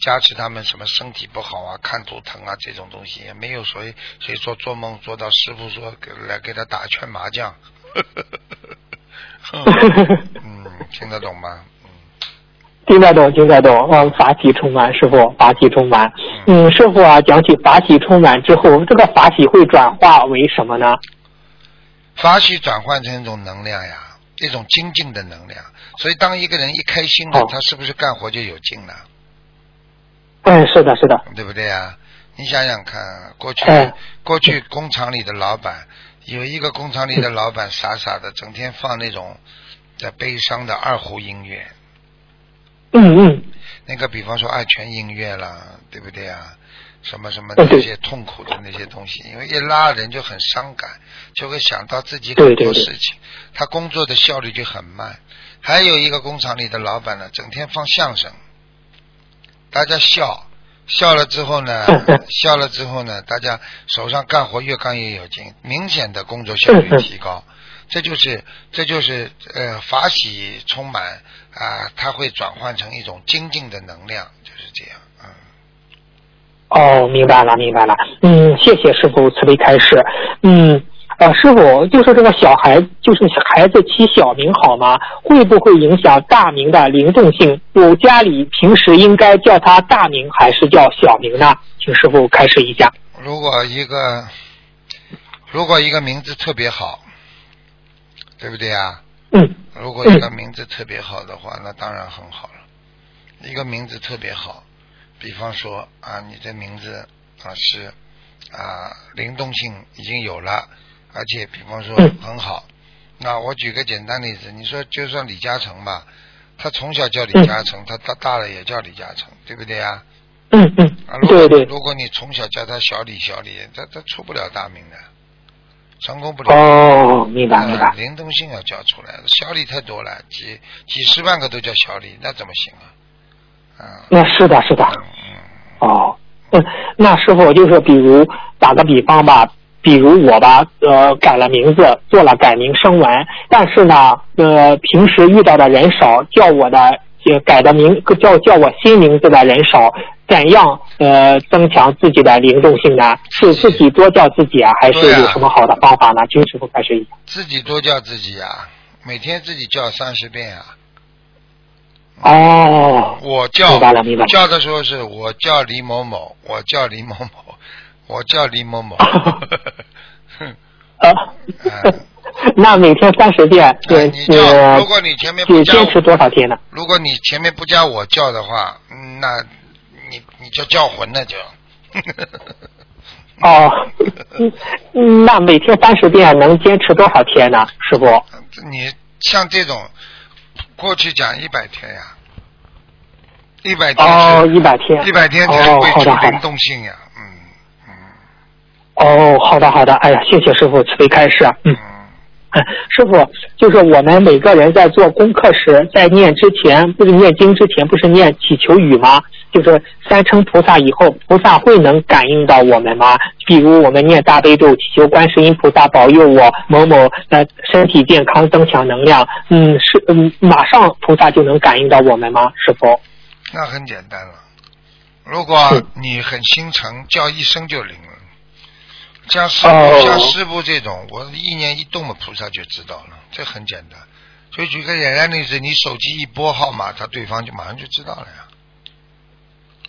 加持他们什么身体不好啊、看图疼啊这种东西，也没有谁谁说做梦做到师傅说来给他打一圈麻将。[laughs] 嗯，听得懂吗？听得懂，听得懂。嗯，法喜充满，师傅，法喜充满。嗯，师傅啊，讲起法喜充满之后，这个法喜会转化为什么呢？法喜转换成一种能量呀，一种精进的能量。所以，当一个人一开心了，他是不是干活就有劲了？嗯，是的，是的。对不对啊？你想想看，过去过去工厂里的老板，有一个工厂里的老板傻傻的，整天放那种在悲伤的二胡音乐。嗯嗯，那个比方说爱泉音乐啦，对不对啊？什么什么那些痛苦的那些东西，因为一拉人就很伤感，就会想到自己很多事情，他工作的效率就很慢。还有一个工厂里的老板呢，整天放相声，大家笑笑了之后呢，[laughs] 笑了之后呢，大家手上干活越干越有劲，明显的工作效率提高。[laughs] 这就是这就是呃法喜充满啊，它会转换成一种精进的能量，就是这样，嗯。哦，明白了，明白了。嗯，谢谢师傅慈悲开示。嗯，呃，师傅就是这个小孩，就是孩子起小名好吗？会不会影响大名的灵动性？我家里平时应该叫他大名还是叫小名呢？请师傅开示一下。如果一个如果一个名字特别好。对不对啊？嗯。如果一个名字特别好的话，那当然很好了。一个名字特别好，比方说啊，你的名字啊是啊灵动性已经有了，而且比方说很好。那我举个简单例子，你说就算李嘉诚吧，他从小叫李嘉诚，他他大了也叫李嘉诚，对不对啊？嗯嗯。啊，对对。如果你从小叫他小李小李，他他出不了大名的。成功不了哦，明白明白。灵动性要叫出来，小李太多了，几几十万个都叫小李，那怎么行啊？啊，那是的，是的。嗯。哦，嗯，那师傅就是比如打个比方吧，比如我吧，呃，改了名字，做了改名声纹，但是呢，呃，平时遇到的人少，叫我的改的名叫叫我新名字的人少。怎样呃增强自己的灵动性呢？是自己多叫自己啊，还是有什么好的方法呢？君师傅开始一下。自己多叫自己啊，每天自己叫三十遍啊。哦。我叫。明白了，明白了。叫的时候是我叫李某某，我叫李某某，我叫李某某。啊。[laughs] 那每天三十遍，对，你叫，如果你前面不加，坚持多少天呢？如果你前面不加我叫的话，那。你你就叫魂了就。哦，[laughs] 那每天三十遍能坚持多少天呢，师傅？你像这种，过去讲一百天呀，一百天哦，一百天，一百天才会出灵动性呀。哦，好的好的，哎呀，谢谢师傅慈悲开示，嗯。师傅，就是我们每个人在做功课时，在念之前，不是念经之前，不是念祈求语吗？就是三称菩萨以后，菩萨会能感应到我们吗？比如我们念大悲咒，祈求观世音菩萨保佑我某某的身体健康，增强能量。嗯，是嗯，马上菩萨就能感应到我们吗？师傅？那很简单了，如果你很心诚，叫一声就灵了。像师傅像师傅这种，我意念一动嘛，菩萨就知道了，这很简单。就举个简单例子，你手机一拨号码，他对方就马上就知道了呀。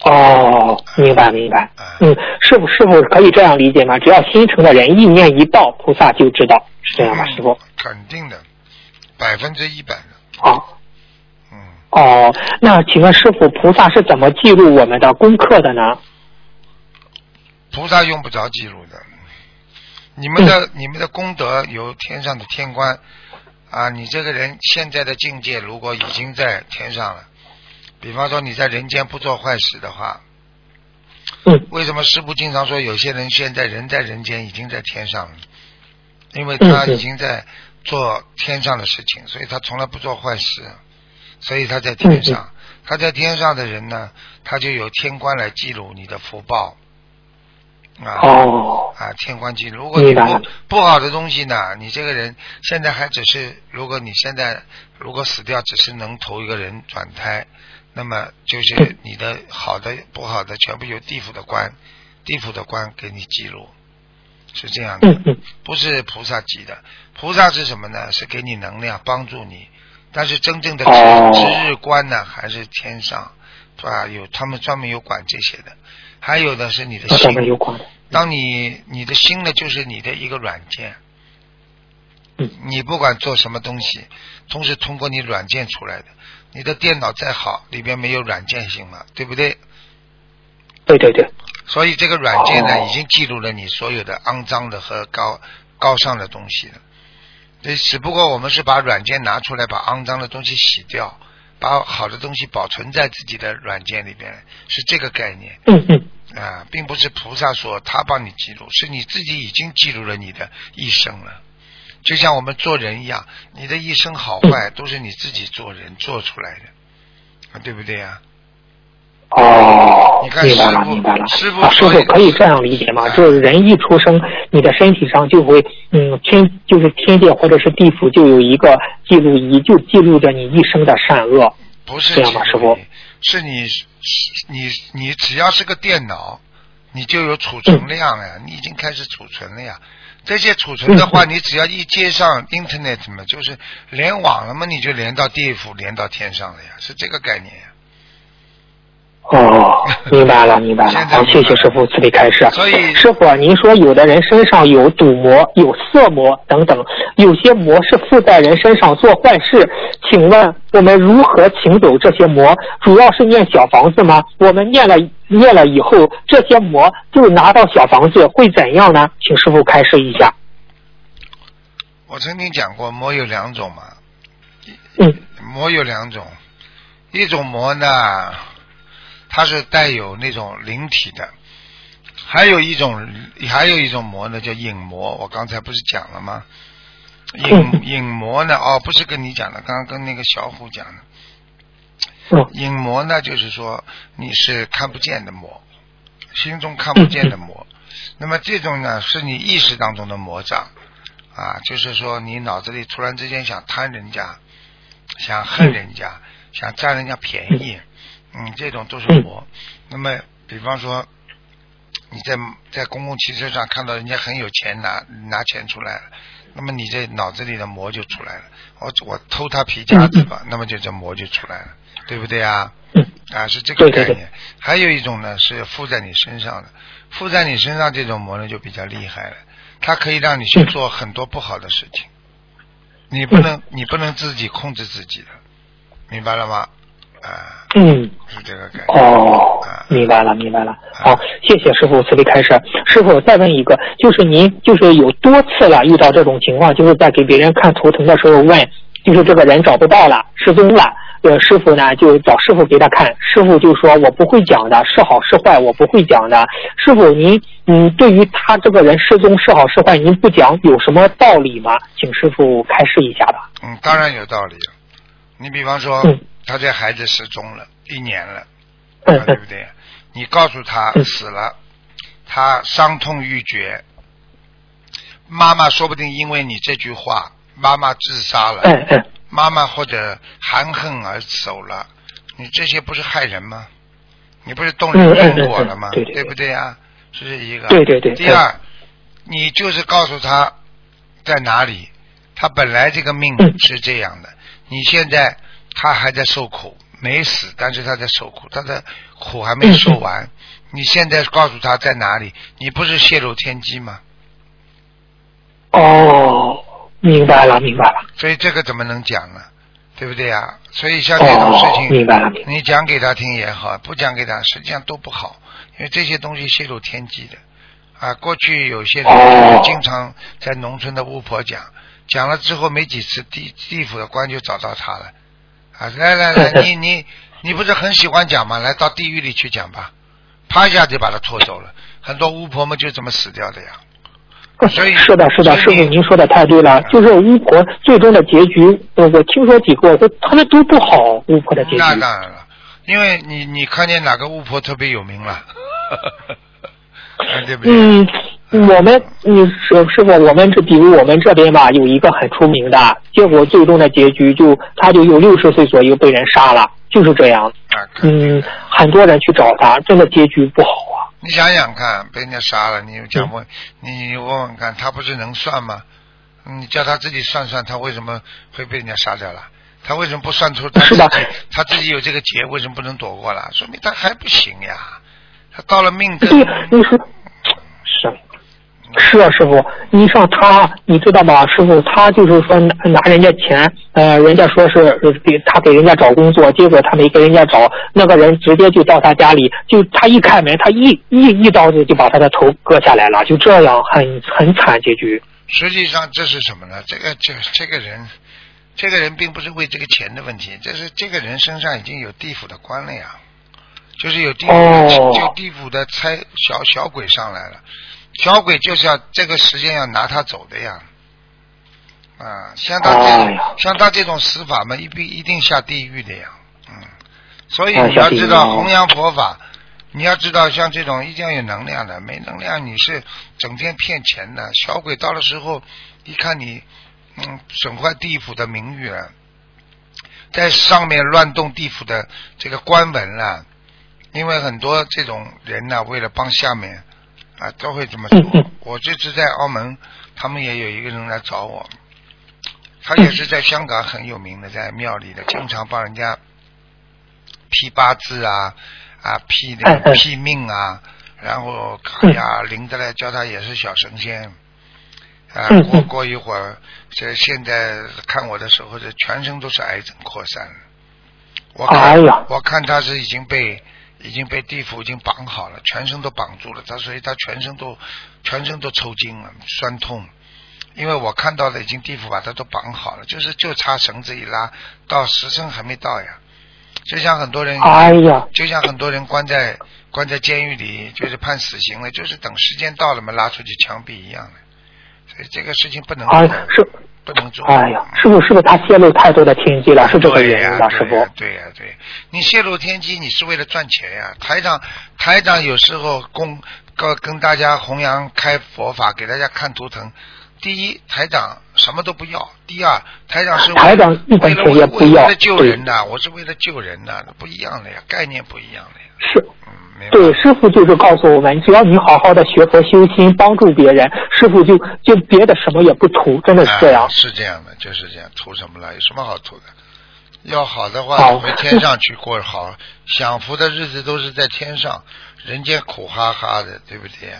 哦，明白明白。嗯，师傅师傅可以这样理解吗？只要心诚的人意念一到，菩萨就知道，是这样吗？师傅？肯定的，百分之一百的。哦。嗯。哦，那请问师傅，菩萨是怎么记录我们的功课的呢？菩萨用不着记录的，你们的你们的功德由天上的天官啊，你这个人现在的境界如果已经在天上了，比方说你在人间不做坏事的话，为什么师父经常说有些人现在人在人间已经在天上了？因为他已经在做天上的事情，所以他从来不做坏事，所以他在天上。他在天上的人呢，他就有天官来记录你的福报。啊哦啊！天官记，如果你不不好的东西呢？你这个人现在还只是，如果你现在如果死掉，只是能投一个人转胎，那么就是你的好的不好的全部由地府的官，地府的官给你记录，是这样的，不是菩萨记的。菩萨是什么呢？是给你能量帮助你，但是真正的值值日官呢，还是天上，是吧？有他们专门有管这些的。还有的是你的心，当你你的心呢，就是你的一个软件。你不管做什么东西，都是通过你软件出来的。你的电脑再好，里边没有软件行吗？对不对？对对对。所以这个软件呢，已经记录了你所有的肮脏的和高高尚的东西了。这只不过我们是把软件拿出来，把肮脏的东西洗掉。把好的东西保存在自己的软件里边，是这个概念。嗯嗯。啊，并不是菩萨说他帮你记录，是你自己已经记录了你的一生了。就像我们做人一样，你的一生好坏都是你自己做人做出来的，啊，对不对呀？哦，明白了，明白了。师傅，师傅可以这样理解吗？就是人一出生，你的身体上就会，嗯，天就是天界或者是地府就有一个记录仪，就记录着你一生的善恶。不是这样吗，师傅？是你，你你只要是个电脑，你就有储存量呀，你已经开始储存了呀。这些储存的话，你只要一接上 Internet 嘛，就是联网了嘛，你就连到地府，连到天上了呀，是这个概念。哦，明白了，明白了。好，谢谢师傅慈悲开示。所以，师傅，您说有的人身上有赌魔、有色魔等等，有些魔是附在人身上做坏事，请问我们如何请走这些魔？主要是念小房子吗？我们念了念了以后，这些魔就拿到小房子会怎样呢？请师傅开示一下。我曾经讲过，魔有两种嘛。嗯。魔有两种，一种魔呢。它是带有那种灵体的，还有一种，还有一种魔呢，叫影魔。我刚才不是讲了吗？影影魔呢？哦，不是跟你讲的，刚刚跟那个小虎讲的。影魔呢，就是说你是看不见的魔，心中看不见的魔。[laughs] 那么这种呢，是你意识当中的魔障啊，就是说你脑子里突然之间想贪人家，想恨人家，想占人家便宜。嗯，这种都是魔。那么，比方说，你在在公共汽车上看到人家很有钱，拿拿钱出来了，那么你这脑子里的魔就出来了。我我偷他皮夹子吧，那么就这魔就出来了，对不对啊？啊，是这个概念。还有一种呢，是附在你身上的，附在你身上这种魔呢就比较厉害了，它可以让你去做很多不好的事情。你不能，你不能自己控制自己的，明白了吗？嗯，是这个感觉。哦，明白了，明白了。好，谢谢师傅慈悲开示。师傅再问一个，就是您就是有多次了遇到这种情况，就是在给别人看图腾的时候问，就是这个人找不到了，失踪了。呃，师傅呢就找师傅给他看，师傅就说我不会讲的，是好是坏我不会讲的。师傅您嗯，对于他这个人失踪是好是坏，您不讲有什么道理吗？请师傅开示一下吧。嗯，当然有道理。你比方说。他这孩子失踪了一年了，[laughs] 对不对？你告诉他死了，他伤痛欲绝，妈妈说不定因为你这句话，妈妈自杀了，妈妈或者含恨而走了，你这些不是害人吗？你不是动人因果了吗？对不对啊？这是一个。对对对。第二，你就是告诉他在哪里，他本来这个命是这样的，你现在他还在受苦，没死，但是他在受苦，他的苦还没受完。你现在告诉他在哪里，你不是泄露天机吗？哦，明白了，明白了。所以这个怎么能讲呢？对不对呀？所以像这种事情，明白了。你讲给他听也好，不讲给他，实际上都不好，因为这些东西泄露天机的。啊，过去有些人经常在农村的巫婆讲，讲了之后没几次，地地府的官就找到他了。啊，来来来，[laughs] 你你你不是很喜欢讲吗？来到地狱里去讲吧，啪一下就把他拖走了。很多巫婆们就这么死掉的呀。所以是的，是的，师傅您说的太对了。就是巫婆最终的结局，我听说几个，他们都不好。巫婆的结局。那当然了，因为你你看见哪个巫婆特别有名了？[laughs] 对不对嗯，我们你师师傅，我们这比如我们这边吧，有一个很出名的，结果最终的结局就他就有六十岁左右被人杀了，就是这样。嗯，很多人去找他，真的结局不好啊。你想想看，被人家杀了，你讲问你问问看，他不是能算吗？你叫他自己算算，他为什么会被人家杀掉了？他为什么不算出他自己他自己有这个劫，为什么不能躲过了？说明他还不行呀。他到了命根。你说是是啊，师傅，你像他，你知道吗？师傅，他就是说拿拿人家钱，呃，人家说是给他给人家找工作，结果他没给人家找，那个人直接就到他家里，就他一开门，他一一一刀子就把他的头割下来了，就这样很很惨结局。实际上这是什么呢？这个这这个人，这个人并不是为这个钱的问题，这是这个人身上已经有地府的官了呀。就是有地府，就地府的差小小鬼上来了，小鬼就是要这个时间要拿他走的呀，啊，像他这像他这种死法嘛，一必一定下地狱的呀，嗯，所以你要知道弘扬佛法，你要知道像这种一定要有能量的，没能量你是整天骗钱的，小鬼到了时候一看你，嗯，损坏地府的名誉了，在上面乱动地府的这个官文了。因为很多这种人呢，为了帮下面啊，都会这么做。我这次在澳门，他们也有一个人来找我，他也是在香港很有名的，在庙里的，经常帮人家批八字啊啊批那个批命啊，然后哎呀灵的来叫他也是小神仙啊。过过一会儿，这现在看我的时候，这全身都是癌症扩散了。我看我看他是已经被。已经被地府已经绑好了，全身都绑住了。他所以他全身都全身都抽筋了，酸痛。因为我看到的已经地府把他都绑好了，就是就差绳子一拉，到时辰还没到呀。就像很多人，哎呀，就像很多人关在关在监狱里，就是判死刑了，就是等时间到了嘛，拉出去枪毙一样的。所以这个事情不能是。不能做。哎呀，师傅，是不是他泄露太多的天机了？是这个原因吧，师傅？对呀，对，你泄露天机，你是为了赚钱呀。台长，台长有时候供跟跟大家弘扬开佛法，给大家看图腾。第一，台长什么都不要；第二，台长是台长一分钱也不要。为了救人的，我是为了救人的，不一样的呀，概念不一样的呀。是。嗯对，师傅就是告诉我们，只要你好好的学佛修心，帮助别人，师傅就就别的什么也不图，真的是这样。是这样的，就是这样，图什么了？有什么好图的？要好的话，回天上去过好享福的日子，都是在天上，人间苦哈哈的，对不对啊？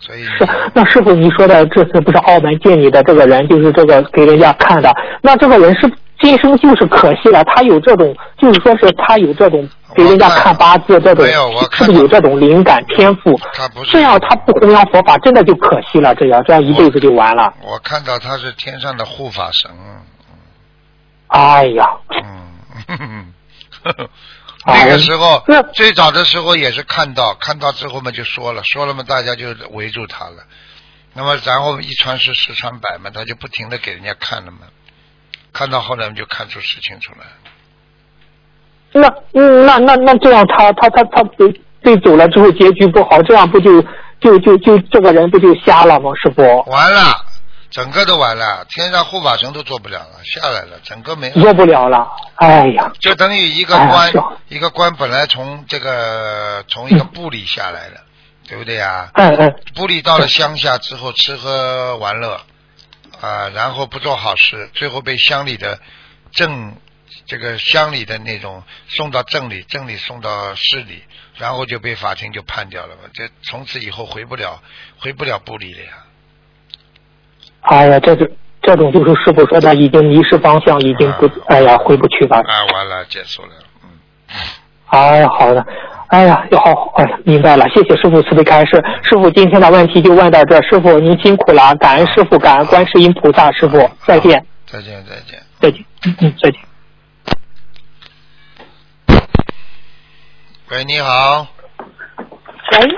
所以是那师傅，你说的这次不是澳门见你的这个人，就是这个给人家看的，那这个人是今生就是可惜了，他有这种，就是说是他有这种。给人家看八字这种，是不是有这种灵感天赋？这样他不弘扬佛法，真的就可惜了。这样这样一辈子就完了。我看到他是天上的护法神。哎呀。嗯。[laughs] [laughs] 那个时候，最早的时候也是看到，看到之后嘛就说了，说了嘛大家就围住他了。那么然后一传十，十传百嘛，他就不停的给人家看了嘛。看到后来我们就看出事情出来。那嗯，那那那这样，他他他他被被走了之后，结局不好，这样不就就就就这个人不就瞎了吗？师傅，完了，整个都完了，天上护法神都做不了了，下来了，整个没做不了了，哎呀，就等于一个官，一个官本来从这个从一个部里下来的，对不对呀？嗯嗯。部里到了乡下之后，吃喝玩乐啊，然后不做好事，最后被乡里的镇这个乡里的那种送到镇里，镇里送到市里，然后就被法庭就判掉了嘛，这从此以后回不了回不了部里了呀。哎呀，这种这种就是师傅说的，已经迷失方向，已经不，哎呀，回不去了。哎，完了，结束了，嗯。哎，好的，哎呀，要好，哎，明白了，谢谢师傅慈悲开示。师傅今天的问题就问到这，师傅您辛苦了，感恩师傅，感恩观世音菩萨，师傅再见。再见，再见。再见，嗯嗯，再见。喂，你好。喂。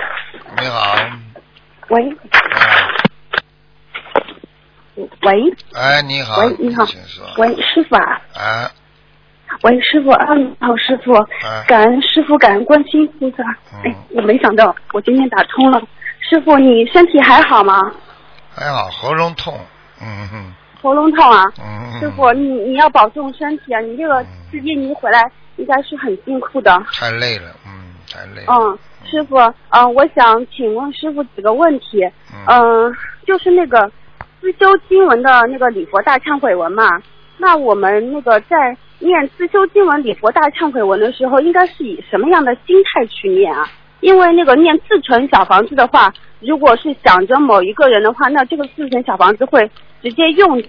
你好。喂。喂。哎，你好。喂，你好。喂，师傅啊。啊。喂，师傅啊，你好，师傅。感恩师傅，感恩观世音菩萨。哎，我没想到我今天打通了。师傅，你身体还好吗？还好，喉咙痛。嗯嗯。喉咙痛啊。嗯嗯。师傅，你你要保重身体啊！你这个自印尼回来应该是很辛苦的。太累了，嗯，太累。嗯，师傅，嗯，我想请问师傅几个问题。嗯。就是那个。自修经文的那个礼佛大忏悔文嘛，那我们那个在念自修经文礼佛大忏悔文的时候，应该是以什么样的心态去念啊？因为那个念自存小房子的话，如果是想着某一个人的话，那这个自存小房子会直接用。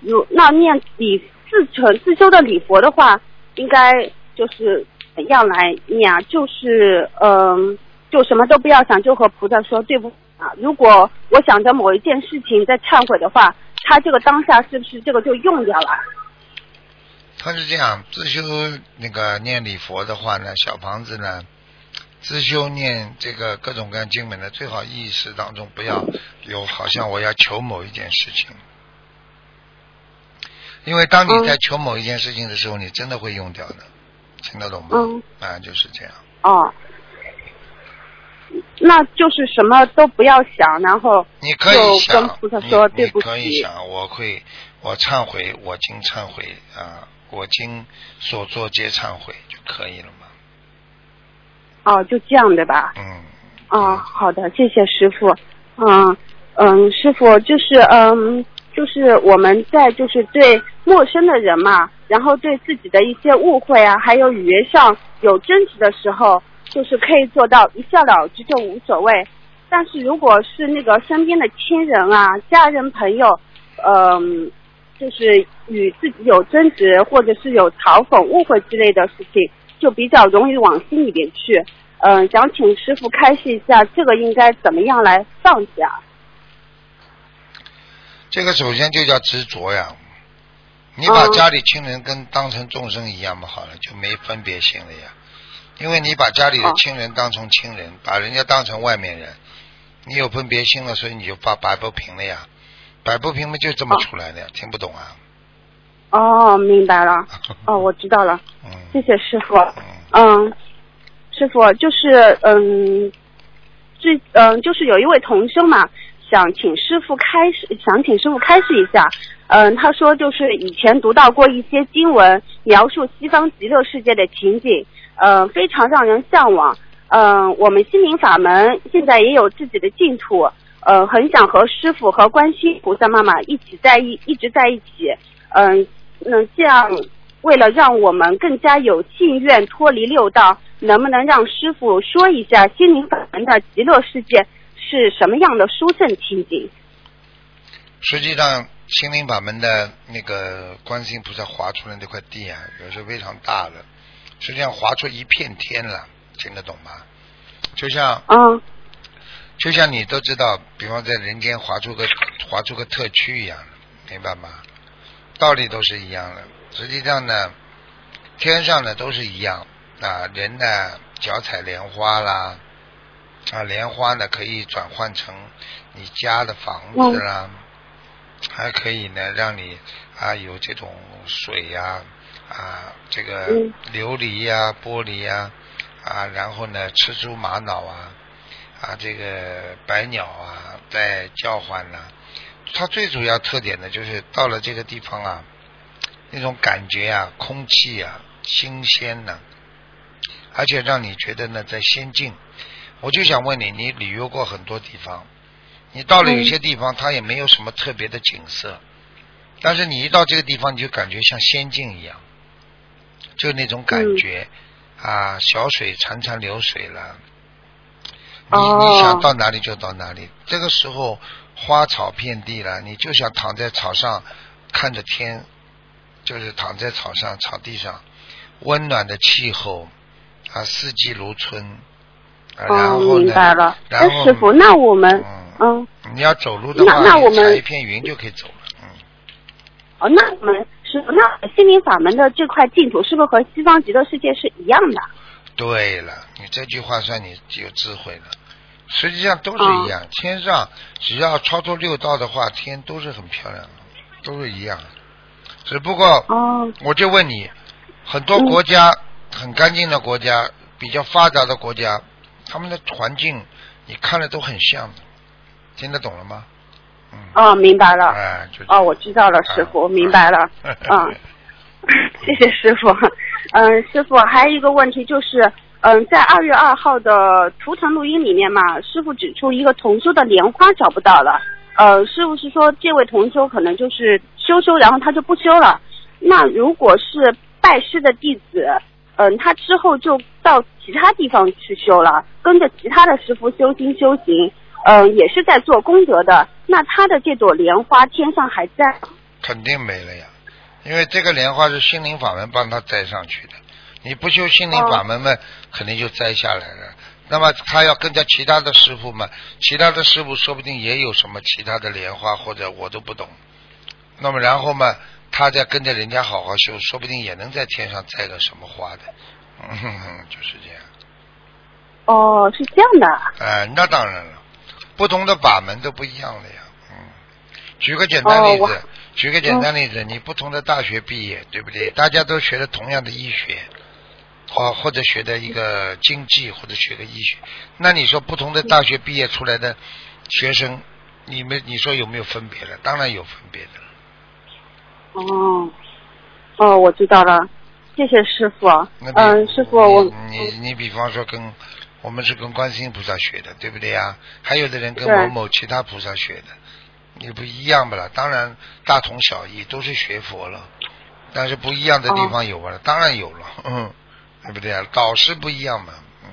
如那念礼自存自修的礼佛的话，应该就是怎样来念啊？就是嗯，就什么都不要想，就和菩萨说对不。啊，如果我想着某一件事情在忏悔的话，他这个当下是不是这个就用掉了？他是这样，自修那个念礼佛的话呢，小房子呢，自修念这个各种各样经文的，最好意识当中不要有好像我要求某一件事情，因为当你在求某一件事情的时候，你真的会用掉的，听得懂吗？嗯。啊，就是这样。哦。那就是什么都不要想，然后你可以跟菩萨说对不起。可以想，我会，我忏悔，我今忏悔啊，我今所做皆忏悔就可以了嘛。哦，就这样对吧？嗯。哦，好的，谢谢师傅。嗯嗯，师傅就是嗯，就是我们在就是对陌生的人嘛，然后对自己的一些误会啊，还有语言上有争执的时候。就是可以做到一笑了之就无所谓，但是如果是那个身边的亲人啊、家人、朋友，嗯，就是与自己有争执或者是有嘲讽、误会之类的事情，就比较容易往心里边去。嗯，想请师傅开示一下，这个应该怎么样来放下？这个首先就叫执着呀，你把家里亲人跟当成众生一样嘛，好了，就没分别心了呀。因为你把家里的亲人当成亲人，把人家当成外面人，你有分别心了，所以你就把摆不平了呀，摆不平嘛就这么出来的呀，听不懂啊？哦，明白了，[laughs] 哦，我知道了，谢谢师傅，嗯，师傅就是嗯，最嗯就是有一位同修嘛，想请师傅开示，想请师傅开示一下，嗯，他说就是以前读到过一些经文，描述西方极乐世界的情景。嗯，非常让人向往。嗯，我们心灵法门现在也有自己的净土。呃，很想和师傅和观音菩萨妈妈一起在一一直在一起。嗯，那这样为了让我们更加有信愿脱离六道，能不能让师傅说一下心灵法门的极乐世界是什么样的殊胜情景？实际上，心灵法门的那个观世音菩萨划出来那块地啊，也是非常大的。实际上划出一片天了，听得懂吗？就像，嗯，就像你都知道，比方在人间划出个划出个特区一样，明白吗？道理都是一样的。实际上呢，天上呢都是一样啊，人呢脚踩莲花啦，啊，莲花呢可以转换成你家的房子啦，还可以呢让你啊有这种水呀。啊，这个琉璃呀、玻璃呀，啊，然后呢，蜘蛛、玛瑙啊，啊，这个百鸟啊，在叫唤呢。它最主要特点呢，就是到了这个地方啊，那种感觉啊，空气啊，新鲜呢，而且让你觉得呢，在仙境，我就想问你，你旅游过很多地方，你到了有些地方，它也没有什么特别的景色，但是你一到这个地方，你就感觉像仙境一样，就那种感觉啊，小水潺潺流水了，你你想到哪里就到哪里，这个时候花草遍地了，你就想躺在草上看着天，就是躺在草上草地上，温暖的气候啊，四季如春。哦，明白了。那师傅，那我们嗯，你要走路的话，那我们一片云就可以走了。嗯。哦，那我们师傅，那心灵法门的这块净土是不是和西方极乐世界是一样的？对了，你这句话算你有智慧了。实际上都是一样，天上只要超脱六道的话，天都是很漂亮的，都是一样。只不过，嗯，我就问你，很多国家很干净的国家，比较发达的国家。他们的环境，你看了都很像的，听得懂了吗？嗯。哦，明白了。哎，就哦，我知道了，师傅，明白了。嗯 [laughs] [laughs] 谢谢师傅。嗯，师傅，还有一个问题就是，嗯，在二月二号的图腾录音里面嘛，师傅指出一个同修的莲花找不到了。呃，师傅是说这位同修可能就是修修，然后他就不修了。那如果是拜师的弟子？嗯，他之后就到其他地方去修了，跟着其他的师傅修心修行，嗯，也是在做功德的。那他的这朵莲花天上还在？肯定没了呀，因为这个莲花是心灵法门帮他摘上去的。你不修心灵法门嘛，肯定就摘下来了。那么他要跟着其他的师傅嘛，其他的师傅说不定也有什么其他的莲花，或者我都不懂。那么然后嘛。他再跟着人家好好修，说不定也能在天上摘个什么花的，嗯哼哼，就是这样。哦，是这样的。哎，那当然了，不同的法门都不一样的呀。嗯，举个简单例子，举个简单例子，你不同的大学毕业，对不对？大家都学的同样的医学，或或者学的一个经济，或者学个医学，那你说不同的大学毕业出来的学生，你们你说有没有分别了？当然有分别的。哦，哦，我知道了，谢谢师傅。嗯，师傅，我你你比方说跟我们是跟观世音菩萨学的，对不对呀？还有的人跟某某其他菩萨学的，也不一样不啦？当然大同小异，都是学佛了，但是不一样的地方有了，当然有了，嗯，[laughs] 对不对啊？导师不一样嘛，嗯。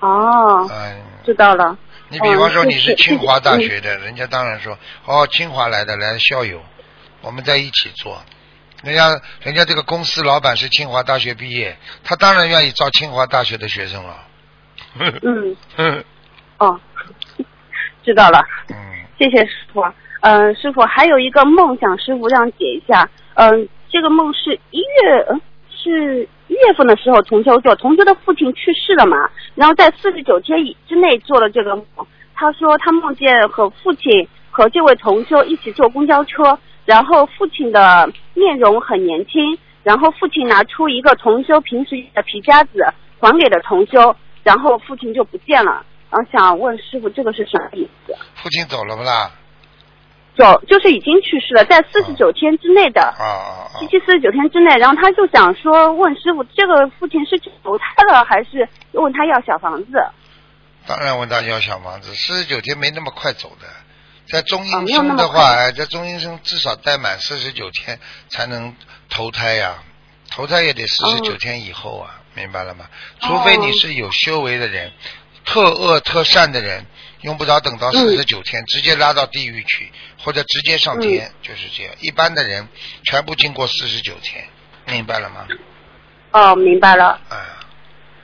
哦。嗯，知道了。你比方说你是清华大学的，人家当然说哦，清华来的来校友。我们在一起做，人家人家这个公司老板是清华大学毕业，他当然愿意招清华大学的学生了。嗯嗯 [laughs] 哦，知道了。嗯，谢谢师傅。嗯，师傅还有一个梦想，师傅让解一下。嗯，这个梦是一月，嗯，是一月份的时候同修做，同修的父亲去世了嘛，然后在四十九天以之内做了这个梦。他说他梦见和父亲和这位同修一起坐公交车。然后父亲的面容很年轻，然后父亲拿出一个同修平时的皮夹子还给了同修，然后父亲就不见了。然后想问师傅，这个是什么意思？父亲走了不啦？走，就是已经去世了，在四十九天之内的。啊啊啊！七七四十九天之内，然后他就想说，问师傅，这个父亲是去投胎了，还是问他要小房子？当然问他要小房子，四十九天没那么快走的。在中阴身的话，哎，在中阴身至少待满四十九天才能投胎呀，投胎也得四十九天以后啊，明白了吗？除非你是有修为的人，特恶特善的人，用不着等到四十九天，直接拉到地狱去，或者直接上天，就是这样。一般的人全部经过四十九天，明白了吗？哦，明白了。哎，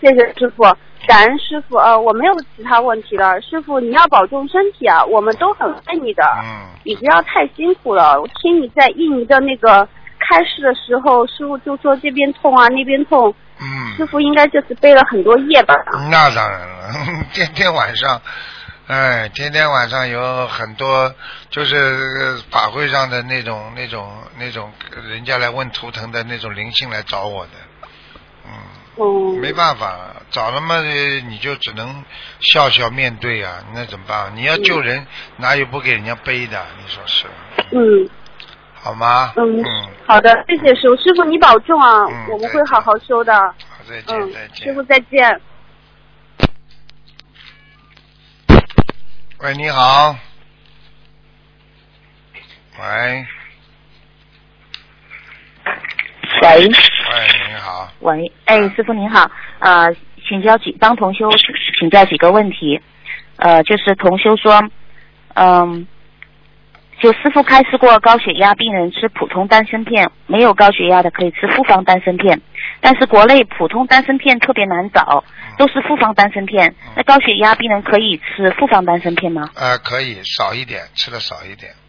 谢谢师傅。感恩师傅，呃，我没有其他问题了。师傅，你要保重身体啊，我们都很爱你的。嗯。你不要太辛苦了。我听你在印尼的那个开示的时候，师傅就说这边痛啊，那边痛。嗯。师傅应该就是背了很多夜吧？那当然了，[laughs] 天天晚上，哎，天天晚上有很多就是法会上的那种、那种、那种人家来问图腾的那种灵性来找我的。哦，没办法，找了嘛，你就只能笑笑面对啊，那怎么办？你要救人，哪有不给人家背的？你说是？嗯，好吗？嗯，好的，谢谢师傅，师傅你保重啊，我们会好好修的。好，再见，再见。师傅再见。喂，你好。喂。喂。喂，你好。喂，哎，师傅您好，呃，请教几帮同修请教几个问题，呃，就是同修说，嗯。就师傅开示过，高血压病人吃普通丹参片，没有高血压的可以吃复方丹参片。但是国内普通丹参片特别难找，都是复方丹参片。那高血压病人可以吃复方丹参片吗？呃，可以少一点，吃的少一点，嗯。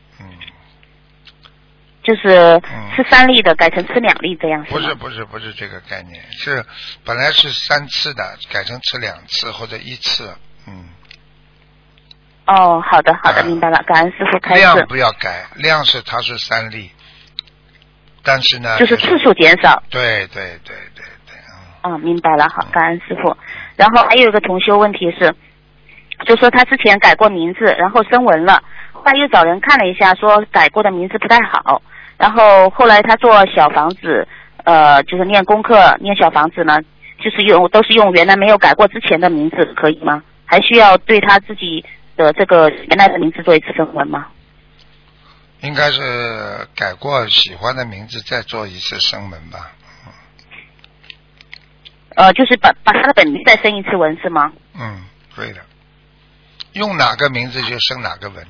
就是吃三粒的，改成吃两粒这样不是不是不是这个概念，是本来是三次的，改成吃两次或者一次，嗯。哦，好的，好的，明白了。感恩师傅开始。量不要改，量是它是三粒，但是呢，就是次数减少。对对对对对。嗯，明白了，好，感恩师傅。然后还有一个同修问题是，就说他之前改过名字，然后升文了，后来又找人看了一下，说改过的名字不太好。然后后来他做小房子，呃，就是念功课念小房子呢，就是用都是用原来没有改过之前的名字，可以吗？还需要对他自己。的这个原来的名字做一次升文吗？应该是改过喜欢的名字再做一次升文吧。呃，就是把把他的本名再升一次文是吗？嗯，对的。用哪个名字就升哪个文。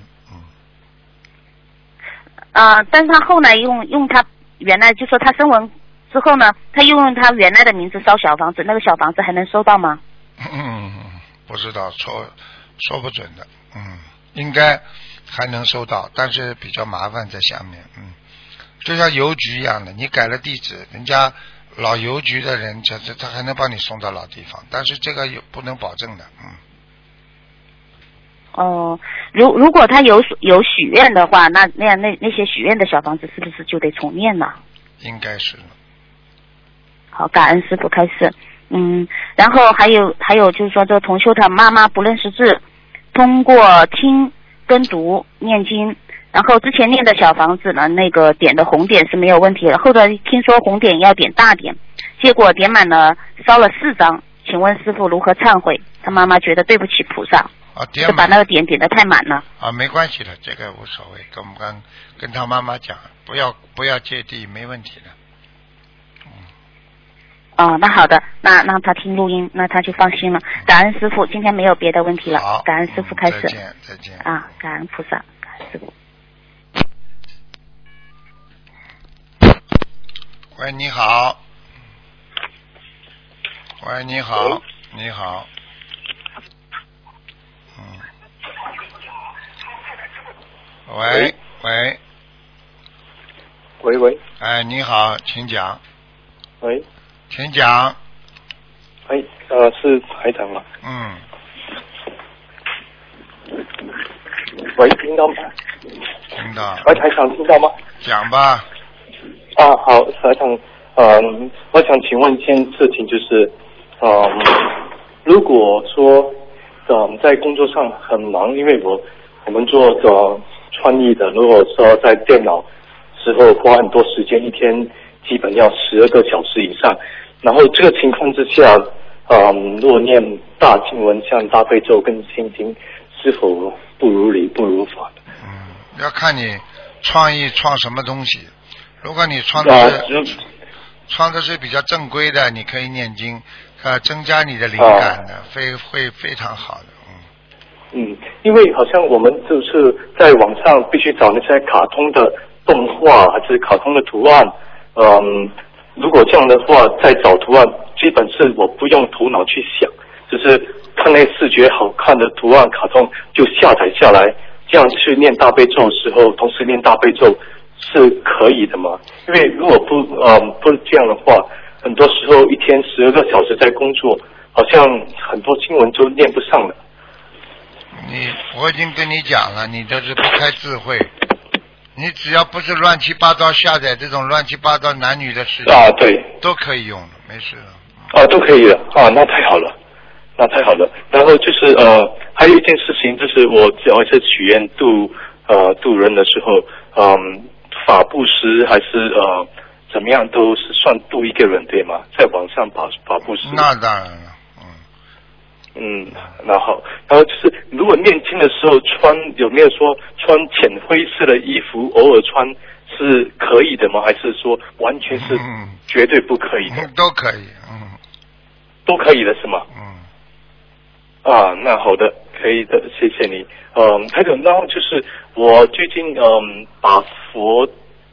嗯。啊，但是他后来用用他原来就说他升文之后呢，他又用他原来的名字烧小房子，那个小房子还能收到吗？嗯，不知道说。说不准的，嗯，应该还能收到，但是比较麻烦在下面，嗯，就像邮局一样的，你改了地址，人家老邮局的人，他他他还能帮你送到老地方，但是这个有不能保证的，嗯。哦，如如果他有有许愿的话，那那样那那些许愿的小房子是不是就得重念呢？应该是。好，感恩师傅开始。嗯，然后还有还有就是说，这个同修他妈妈不认识字，通过听跟读念经，然后之前念的小房子呢，那个点的红点是没有问题的，后来听说红点要点大点，结果点满了烧了四张，请问师傅如何忏悔？他妈妈觉得对不起菩萨，就把那个点点的太满了。啊，没关系的，这个无所谓，跟我们跟跟他妈妈讲，不要不要芥蒂，没问题的。哦，那好的，那让他听录音，那他就放心了。感恩师傅，今天没有别的问题了。好，感恩师傅开始。再见，再见。啊，感恩菩萨，感恩师傅。喂，你好。喂，你好，你好。嗯。喂喂。喂喂。哎，你好，请讲。喂。请讲。哎，呃，是台长吗？嗯。喂，听到吗？听到。喂，台长，听到吗？讲吧。啊，好，台长，嗯，我想请问一件事情，就是，嗯，如果说，嗯，在工作上很忙，因为我我们做的创意的，如果说在电脑之后花很多时间，一天基本要十二个小时以上。然后这个情况之下，嗯，若念大经文像大悲咒跟心经，是否不如理不如法嗯，要看你创意创什么东西。如果你创的是创的是比较正规的，你可以念经，呃，增加你的灵感的，非会非常好的。嗯。因为好像我们就是在网上必须找那些卡通的动画还是卡通的图案，嗯。如果这样的话，再找图案，基本是我不用头脑去想，只是看那视觉好看的图案卡通就下载下来，这样去念大悲咒的时候，同时念大悲咒是可以的吗？因为如果不呃不这样的话，很多时候一天十二个小时在工作，好像很多经文就念不上了。你我已经跟你讲了，你这是不开智慧。你只要不是乱七八糟下载这种乱七八糟男女的事情啊，对，都可以用的，没事的。啊，都可以的啊，那太好了，那太好了。然后就是呃，还有一件事情，就是我只要是许愿度呃渡人的时候，嗯，法布施还是呃怎么样，都是算渡一个人对吗？在网上法法布施。那当然了，嗯。嗯，那好，然后就是如果念经的时候穿有没有说穿浅灰色的衣服，偶尔穿是可以的吗？还是说完全是绝对不可以的？[laughs] 都可以，嗯，都可以的是吗？嗯。啊，那好的，可以的，谢谢你。嗯，还有，然后就是我最近嗯把佛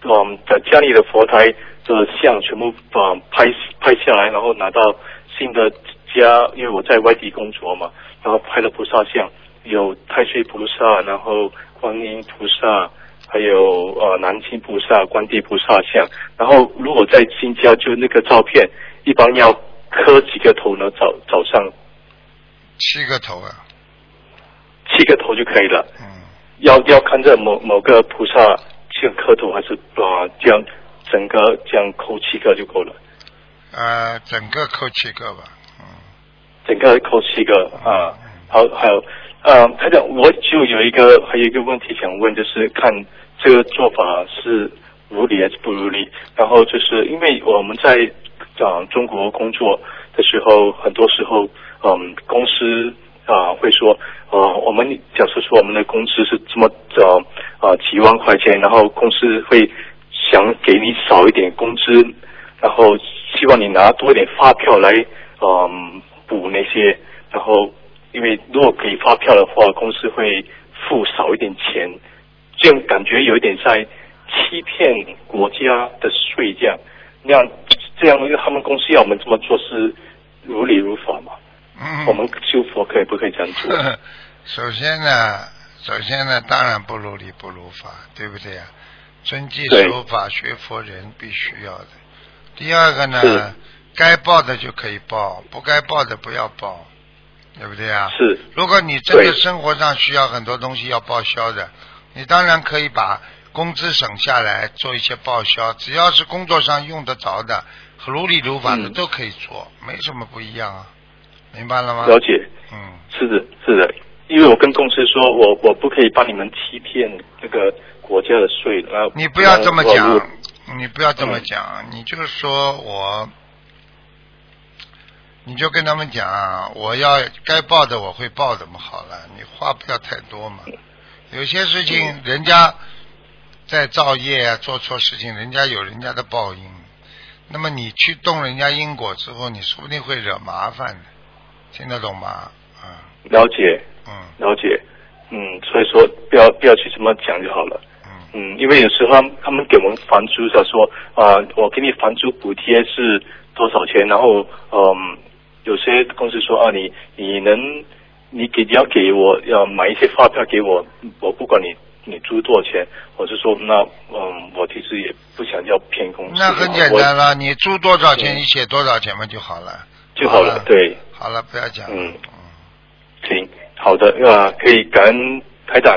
嗯在家里的佛台的像全部嗯拍拍下来，然后拿到新的家，因为我在外地工作嘛，然后拍了菩萨像，有太岁菩萨，然后观音菩萨，还有呃南京菩萨、观地菩萨像。然后如果在新家，就那个照片，一般要磕几个头呢？早早上。七个头啊，七个头就可以了。嗯，要要看着某某个菩萨像磕头，还是啊这样整个这样扣七个就够了。呃，整个扣七个吧。整个扣七个啊。好，还有呃，他讲我就有一个还有一个问题想问，就是看这个做法是如理还是不如理。然后就是因为我们在啊中国工作的时候，很多时候。嗯，公司啊会说，呃，我们假设说我们的工资是这么呃啊几万块钱，然后公司会想给你少一点工资，然后希望你拿多一点发票来嗯补那些，然后因为如果给发票的话，公司会付少一点钱，这样感觉有一点在欺骗国家的税这样，那样这样，因为他们公司要我们这么做是如理如法嘛。嗯，我们修佛可以不可以这样做？[laughs] 首先呢，首先呢，当然不如理不如法，对不对呀？遵纪守法学佛人必须要的。第二个呢，该报的就可以报，不该报的不要报，对不对啊？是。如果你真的生活上需要很多东西要报销的，你当然可以把工资省下来做一些报销，只要是工作上用得着的，如理如法的都可以做，没什么不一样啊。明白了吗？了解，嗯，是的，是的，因为我跟公司说，我我不可以帮你们欺骗这个国家的税，你不要这么讲，你不要这么讲，你就是说我，你就跟他们讲，我要该报的我会报的嘛，好了，你话不要太多嘛，有些事情人家在造业啊，做错事情，人家有人家的报应，那么你去动人家因果之后，你说不定会惹麻烦的。听得懂吗？嗯，了解，嗯，了解，嗯，所以说不要不要去这么讲就好了，嗯，嗯，因为有时候他们给我们房租的说啊，我给你房租补贴是多少钱，然后嗯，有些公司说啊，你你能你给你要给我要买一些发票给我，我不管你你租多少钱，我是说那嗯，我其实也不想要骗公司，那很简单了，你租多少钱，你写多少钱嘛就好了，就好了，对。好了，不要讲。嗯，行，好的，啊，可以感恩台长，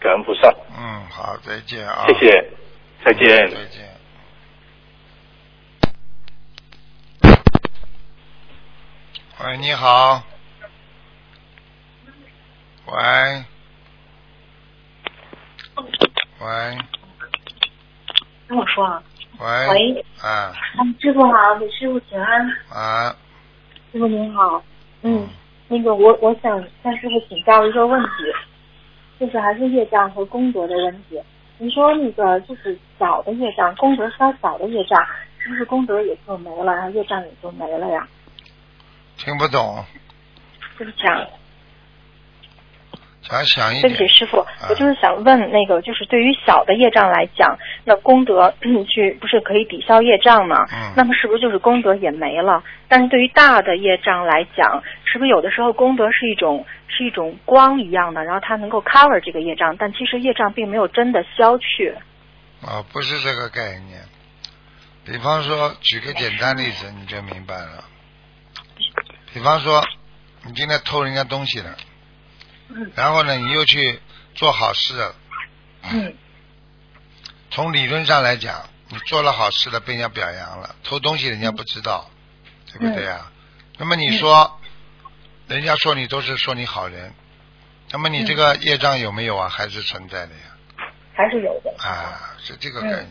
感恩菩萨。嗯，好，再见啊。谢谢，再见。再见。喂，你好。喂。喂。跟我说啊。喂。喂。啊。师傅好，给师傅请安。啊。师傅您好，嗯，那个我我想向师傅请教一个问题，就是还是业障和功德的问题。您说那个就是小的业障，功德稍小的业障，是不是功德也就没了，然后业障也就没了呀？听不懂。就是讲。对不起，师傅，我就是想问那个，就是对于小的业障来讲，那功德去不是可以抵消业障吗？嗯。那么是不是就是功德也没了？但是对于大的业障来讲，是不是有的时候功德是一种是一种光一样的，然后它能够 cover 这个业障，但其实业障并没有真的消去。啊，不是这个概念。比方说，举个简单例子，你就明白了。比方说，你今天偷人家东西了。然后呢，你又去做好事了。嗯。从理论上来讲，你做了好事了，被人家表扬了。偷东西人家不知道，对不对呀？那么你说，人家说你都是说你好人，那么你这个业障有没有啊？还是存在的呀？还是有的。啊，是这个概念。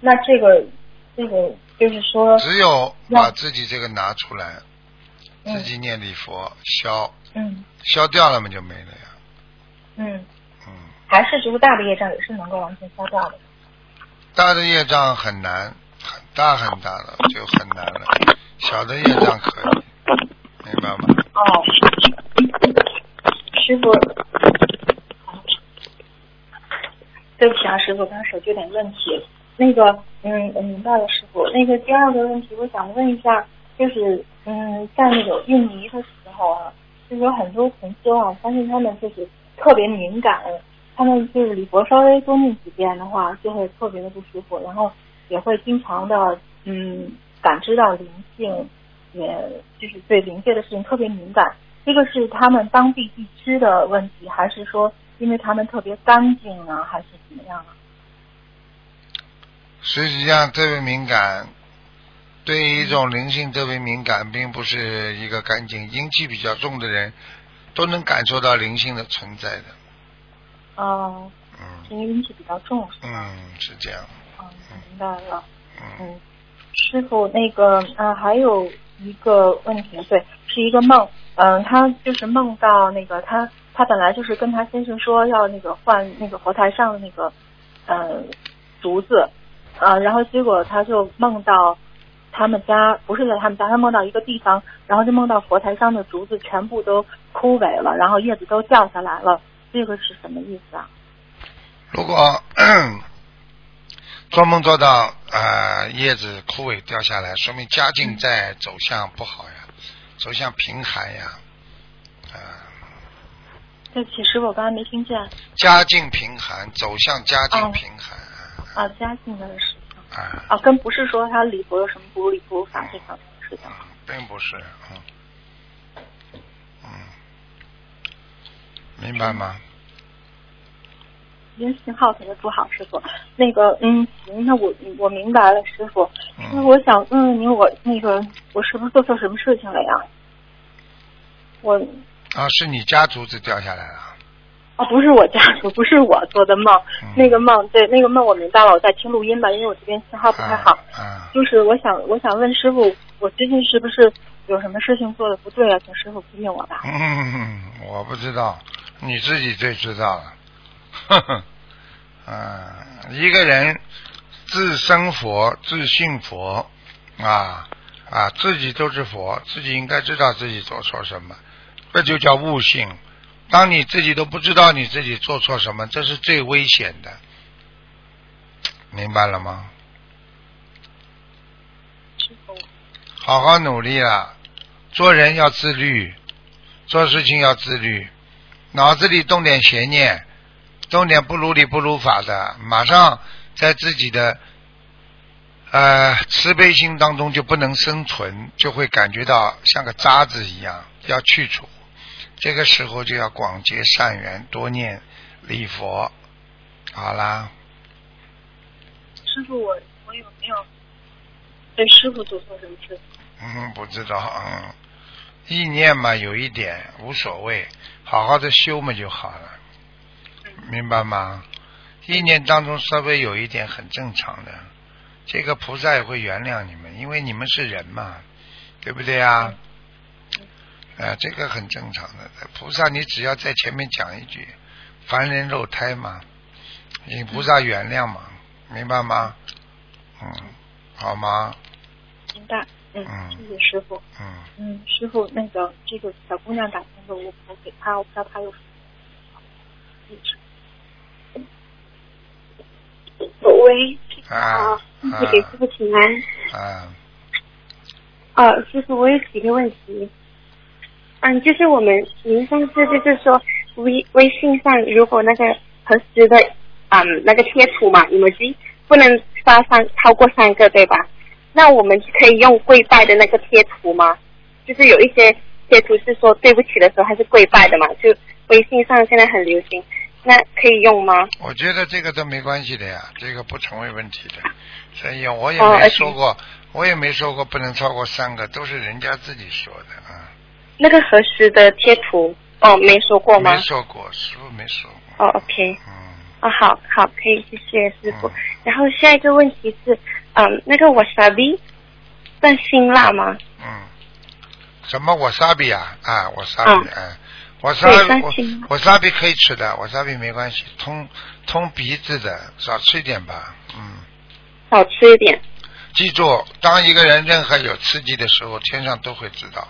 那这个，这个就是说，只有把自己这个拿出来，自己念礼佛消。嗯。消掉了嘛就没了呀。嗯。嗯。还是就是大的业障也是能够完全消掉的。大的业障很难，很大很大的就很难了。小的业障可以，明白吗？哦。师傅。对不起啊，师傅，刚手机有点问题。那个，嗯，我明白了，师傅。那个第二个问题，我想问一下，就是，嗯，在那个印尼的时候啊，就是有很多同修啊，发现他们就是特别敏感，他们就是礼佛稍微多念几遍的话，就会特别的不舒服，然后也会经常的，嗯，感知到灵性，也就是对灵界的事情特别敏感。这个是他们当地地区的问题，还是说？因为他们特别干净啊，还是怎么样啊？实际上特别敏感，对于一种灵性特别敏感，并不是一个干净、阴气比较重的人都能感受到灵性的存在的。哦。嗯。因为阴气比较重，是嗯，是这样。嗯，明白了。嗯。师傅，那个啊，还有一个问题，对，是一个梦。嗯，他就是梦到那个他。他本来就是跟他先生说要那个换那个佛台上的那个呃竹子啊，然后结果他就梦到他们家不是在他们家，他梦到一个地方，然后就梦到佛台上的竹子全部都枯萎了，然后叶子都掉下来了，这个是什么意思啊？如果做梦做到呃叶子枯萎掉下来，说明家境在走向不好呀，走向贫寒呀，啊。对不起，师傅，我刚才没听见。家境贫寒，走向家境贫寒。啊，家境的事情。啊。啊，跟不是说他礼佛有什么不如礼不如法这方面的事情。并不是，嗯。嗯。明白吗？您信号可能不好，师傅。那个，嗯，行，那我我明白了，师傅。那我想问问您，我那个我是不是做错什么事情了呀？我。啊，是你家竹子掉下来了？啊，不是我家属，不是我做的梦。那个梦，对，那个梦我明白了。我在听录音吧，因为我这边信号不太好。啊。就是我想，我想问师傅，我最近是不是有什么事情做的不对啊？请师傅批评我吧。嗯，我不知道，你自己最知道了。呵呵。啊，一个人自生佛，自信佛，啊啊，自己都是佛，自己应该知道自己做错什么。这就叫悟性。当你自己都不知道你自己做错什么，这是最危险的，明白了吗？好好努力啊，做人要自律，做事情要自律，脑子里动点邪念，动点不如理不如法的，马上在自己的呃慈悲心当中就不能生存，就会感觉到像个渣子一样，要去除。这个时候就要广结善缘，多念礼佛，好啦。师傅，我我有没有对师傅做错什么事？嗯，不知道，嗯，意念嘛，有一点无所谓，好好的修嘛就好了，明白吗？意念当中稍微有一点很正常的，这个菩萨也会原谅你们，因为你们是人嘛，对不对啊？啊，这个很正常的。菩萨，你只要在前面讲一句“凡人肉胎”嘛，请菩萨原谅嘛，明白吗？嗯，好吗？明白。嗯，谢谢师傅。嗯。嗯，师傅，那个这个小姑娘打电话，我我给她，我不知道她有什么。喂。啊。你给师傅请安。啊。啊，师傅，我有几个问题。嗯，就是我们您上次就是说微微信上如果那个合适的嗯那个贴图嘛，你们机不能发三超过三个对吧？那我们可以用跪拜的那个贴图吗？就是有一些贴图是说对不起的时候还是跪拜的嘛，就微信上现在很流行，那可以用吗？我觉得这个都没关系的呀，这个不成为问题的，所以我也没说过，我也没说过不能超过三个，都是人家自己说的啊。那个核实的贴图哦，没说过吗？没说过，师傅没说过。哦，OK。嗯。啊，好好，可以，谢谢师傅。然后下一个问题是，嗯，那个 wasabi 算辛辣吗？嗯，什么瓦萨比啊？啊，瓦萨比，嗯，瓦萨比，瓦萨比可以吃的，瓦萨比没关系，通通鼻子的，少吃一点吧，嗯。少吃一点。记住，当一个人任何有刺激的时候，天上都会知道。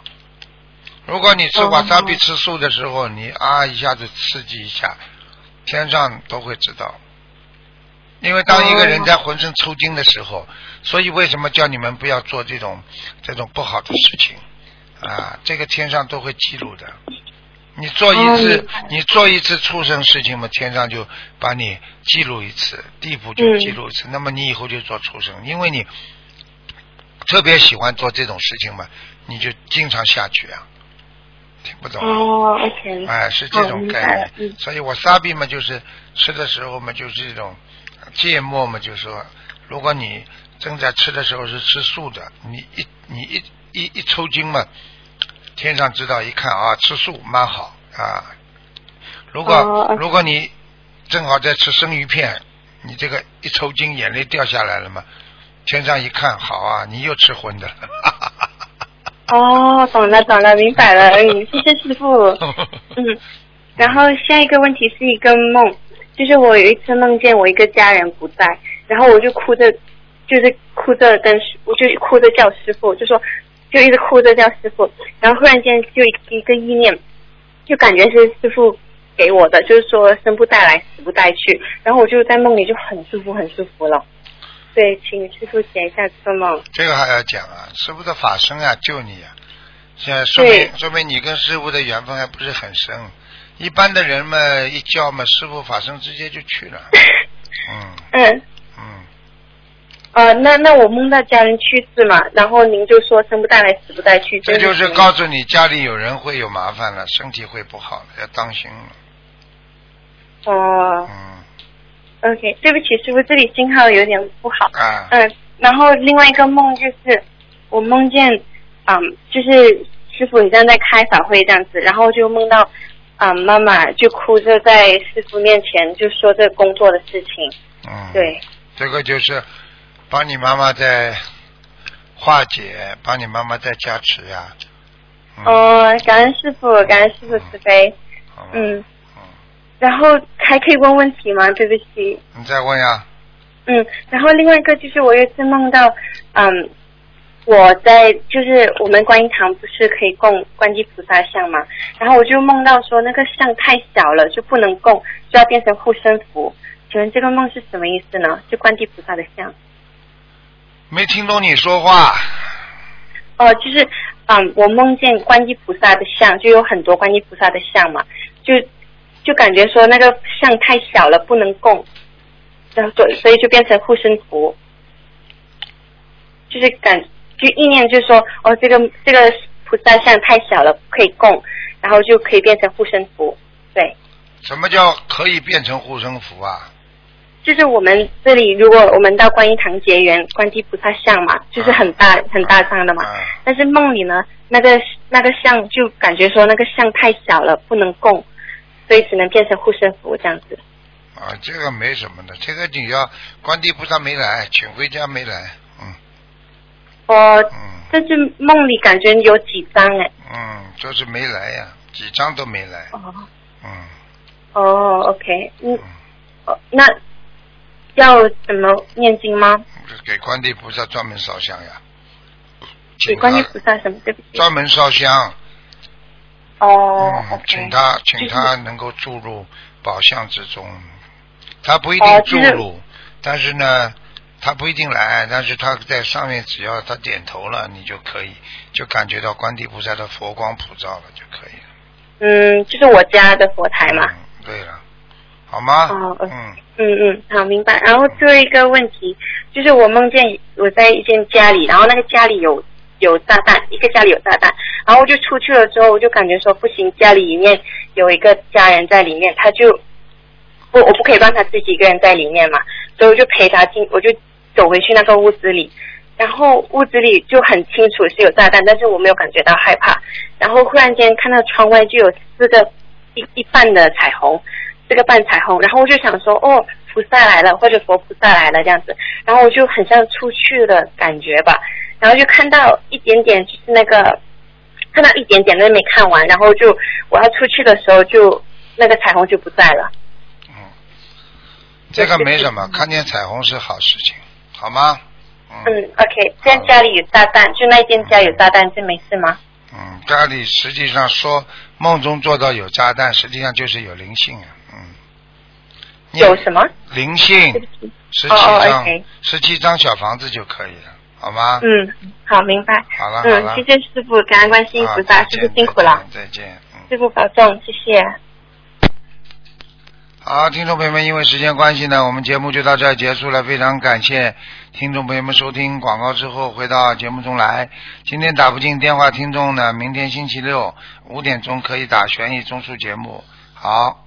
如果你吃瓦萨比吃素的时候，你啊一下子刺激一下，天上都会知道。因为当一个人在浑身抽筋的时候，所以为什么叫你们不要做这种这种不好的事情啊？这个天上都会记录的。你做一次，你做一次畜生事情嘛，天上就把你记录一次，地府就记录一次。那么你以后就做畜生，因为你特别喜欢做这种事情嘛，你就经常下去啊。听不懂哦，OK。哎，是这种概念。所以我沙比嘛，就是吃的时候嘛，就是这种。芥末嘛，就是说，如果你正在吃的时候是吃素的，你一你一一一抽筋嘛，天上知道一看啊，吃素蛮好啊。如果如果你正好在吃生鱼片，你这个一抽筋，眼泪掉下来了嘛，天上一看好啊，你又吃荤的。哦，懂了懂了，明白了，嗯，[laughs] 谢谢师傅。嗯，然后下一个问题是一个梦。就是我有一次梦见我一个家人不在，然后我就哭着，就是哭着跟我就哭着叫师傅，就说就一直哭着叫师傅，然后忽然间就一个意念，就感觉是师傅给我的，就是说生不带来死不带去，然后我就在梦里就很舒服很舒服了。对，请师傅解一下这个梦。这个还要讲啊，师傅的法身啊救你啊，现在说明说明你跟师傅的缘分还不是很深。一般的人嘛，一叫嘛，师傅法身直接就去了。[laughs] 嗯。嗯。嗯。呃，那那我梦到家人去世嘛，然后您就说生不带来，死不带去。这就是告诉你家里有人会有麻烦了，身体会不好了，要当心了。哦。嗯。OK，对不起，师傅，这里信号有点不好。啊。嗯，然后另外一个梦就是，我梦见，嗯，就是师傅好像在开法会这样子，然后就梦到。嗯，妈妈就哭着在师傅面前就说这工作的事情。嗯，对，这个就是帮你妈妈在化解，帮你妈妈在加持呀。哦，感恩师傅，感恩师傅慈悲。嗯。嗯。然后还可以问问题吗？对不起。你再问呀。嗯，然后另外一个就是我有一次梦到，嗯。我在就是我们观音堂不是可以供观音菩萨像嘛，然后我就梦到说那个像太小了就不能供，就要变成护身符。请问这个梦是什么意思呢？就观世菩萨的像。没听懂你说话。哦，就是嗯，我梦见观音菩萨的像，就有很多观音菩萨的像嘛，就就感觉说那个像太小了不能供，然后所所以就变成护身符，就是感。就意念就是说，哦，这个这个菩萨像太小了，不可以供，然后就可以变成护身符，对。什么叫可以变成护身符啊？就是我们这里，如果我们到观音堂结缘，观地菩萨像嘛，就是很大很大张的嘛。但是梦里呢，那个那个像就感觉说那个像太小了，不能供，所以只能变成护身符这样子。啊，这个没什么的，这个你要观地菩萨没来，请回家没来。嗯哦，但是梦里感觉有几张哎。嗯，就是没来呀，几张都没来。哦。嗯。哦，OK，嗯。哦，那要怎么念经吗？给观地菩萨专门烧香呀。给观地菩萨什么？对不起。专门烧香。哦。嗯，请他，请他能够注入宝相之中。他不一定注入，但是呢。他不一定来，但是他在上面，只要他点头了，你就可以就感觉到观地菩萨的佛光普照了，就可以了。嗯，就是我家的佛台嘛。对了，好吗？哦，嗯嗯嗯，好，明白。然后最后一个问题，就是我梦见我在一间家里，然后那个家里有有炸弹，一个家里有炸弹，然后我就出去了之后，我就感觉说不行，家里里面有一个家人在里面，他就不我不可以让他自己一个人在里面嘛，所以我就陪他进，我就。走回去那个屋子里，然后屋子里就很清楚是有炸弹，但是我没有感觉到害怕。然后忽然间看到窗外就有四个一一半的彩虹，这个半彩虹。然后我就想说，哦，菩萨来了，或者佛菩萨来了这样子。然后我就很像出去的感觉吧。然后就看到一点点，就是那个看到一点点，但没看完，然后就我要出去的时候就那个彩虹就不在了。嗯，这个没什么，看见彩虹是好事情，好吗？嗯，OK，这样家里有炸弹，就那间家有炸弹，这没事吗？嗯，家里实际上说梦中做到有炸弹，实际上就是有灵性啊，嗯。有什么？灵性，十七张，十七张小房子就可以了，好吗？嗯，好，明白。好了，嗯，谢谢师傅，感恩观世音菩萨，师傅辛苦了。再见。师傅保重，谢谢。好，听众朋友们，因为时间关系呢，我们节目就到这儿结束了。非常感谢听众朋友们收听广告之后回到节目中来。今天打不进电话，听众呢，明天星期六五点钟可以打悬疑综述节目。好。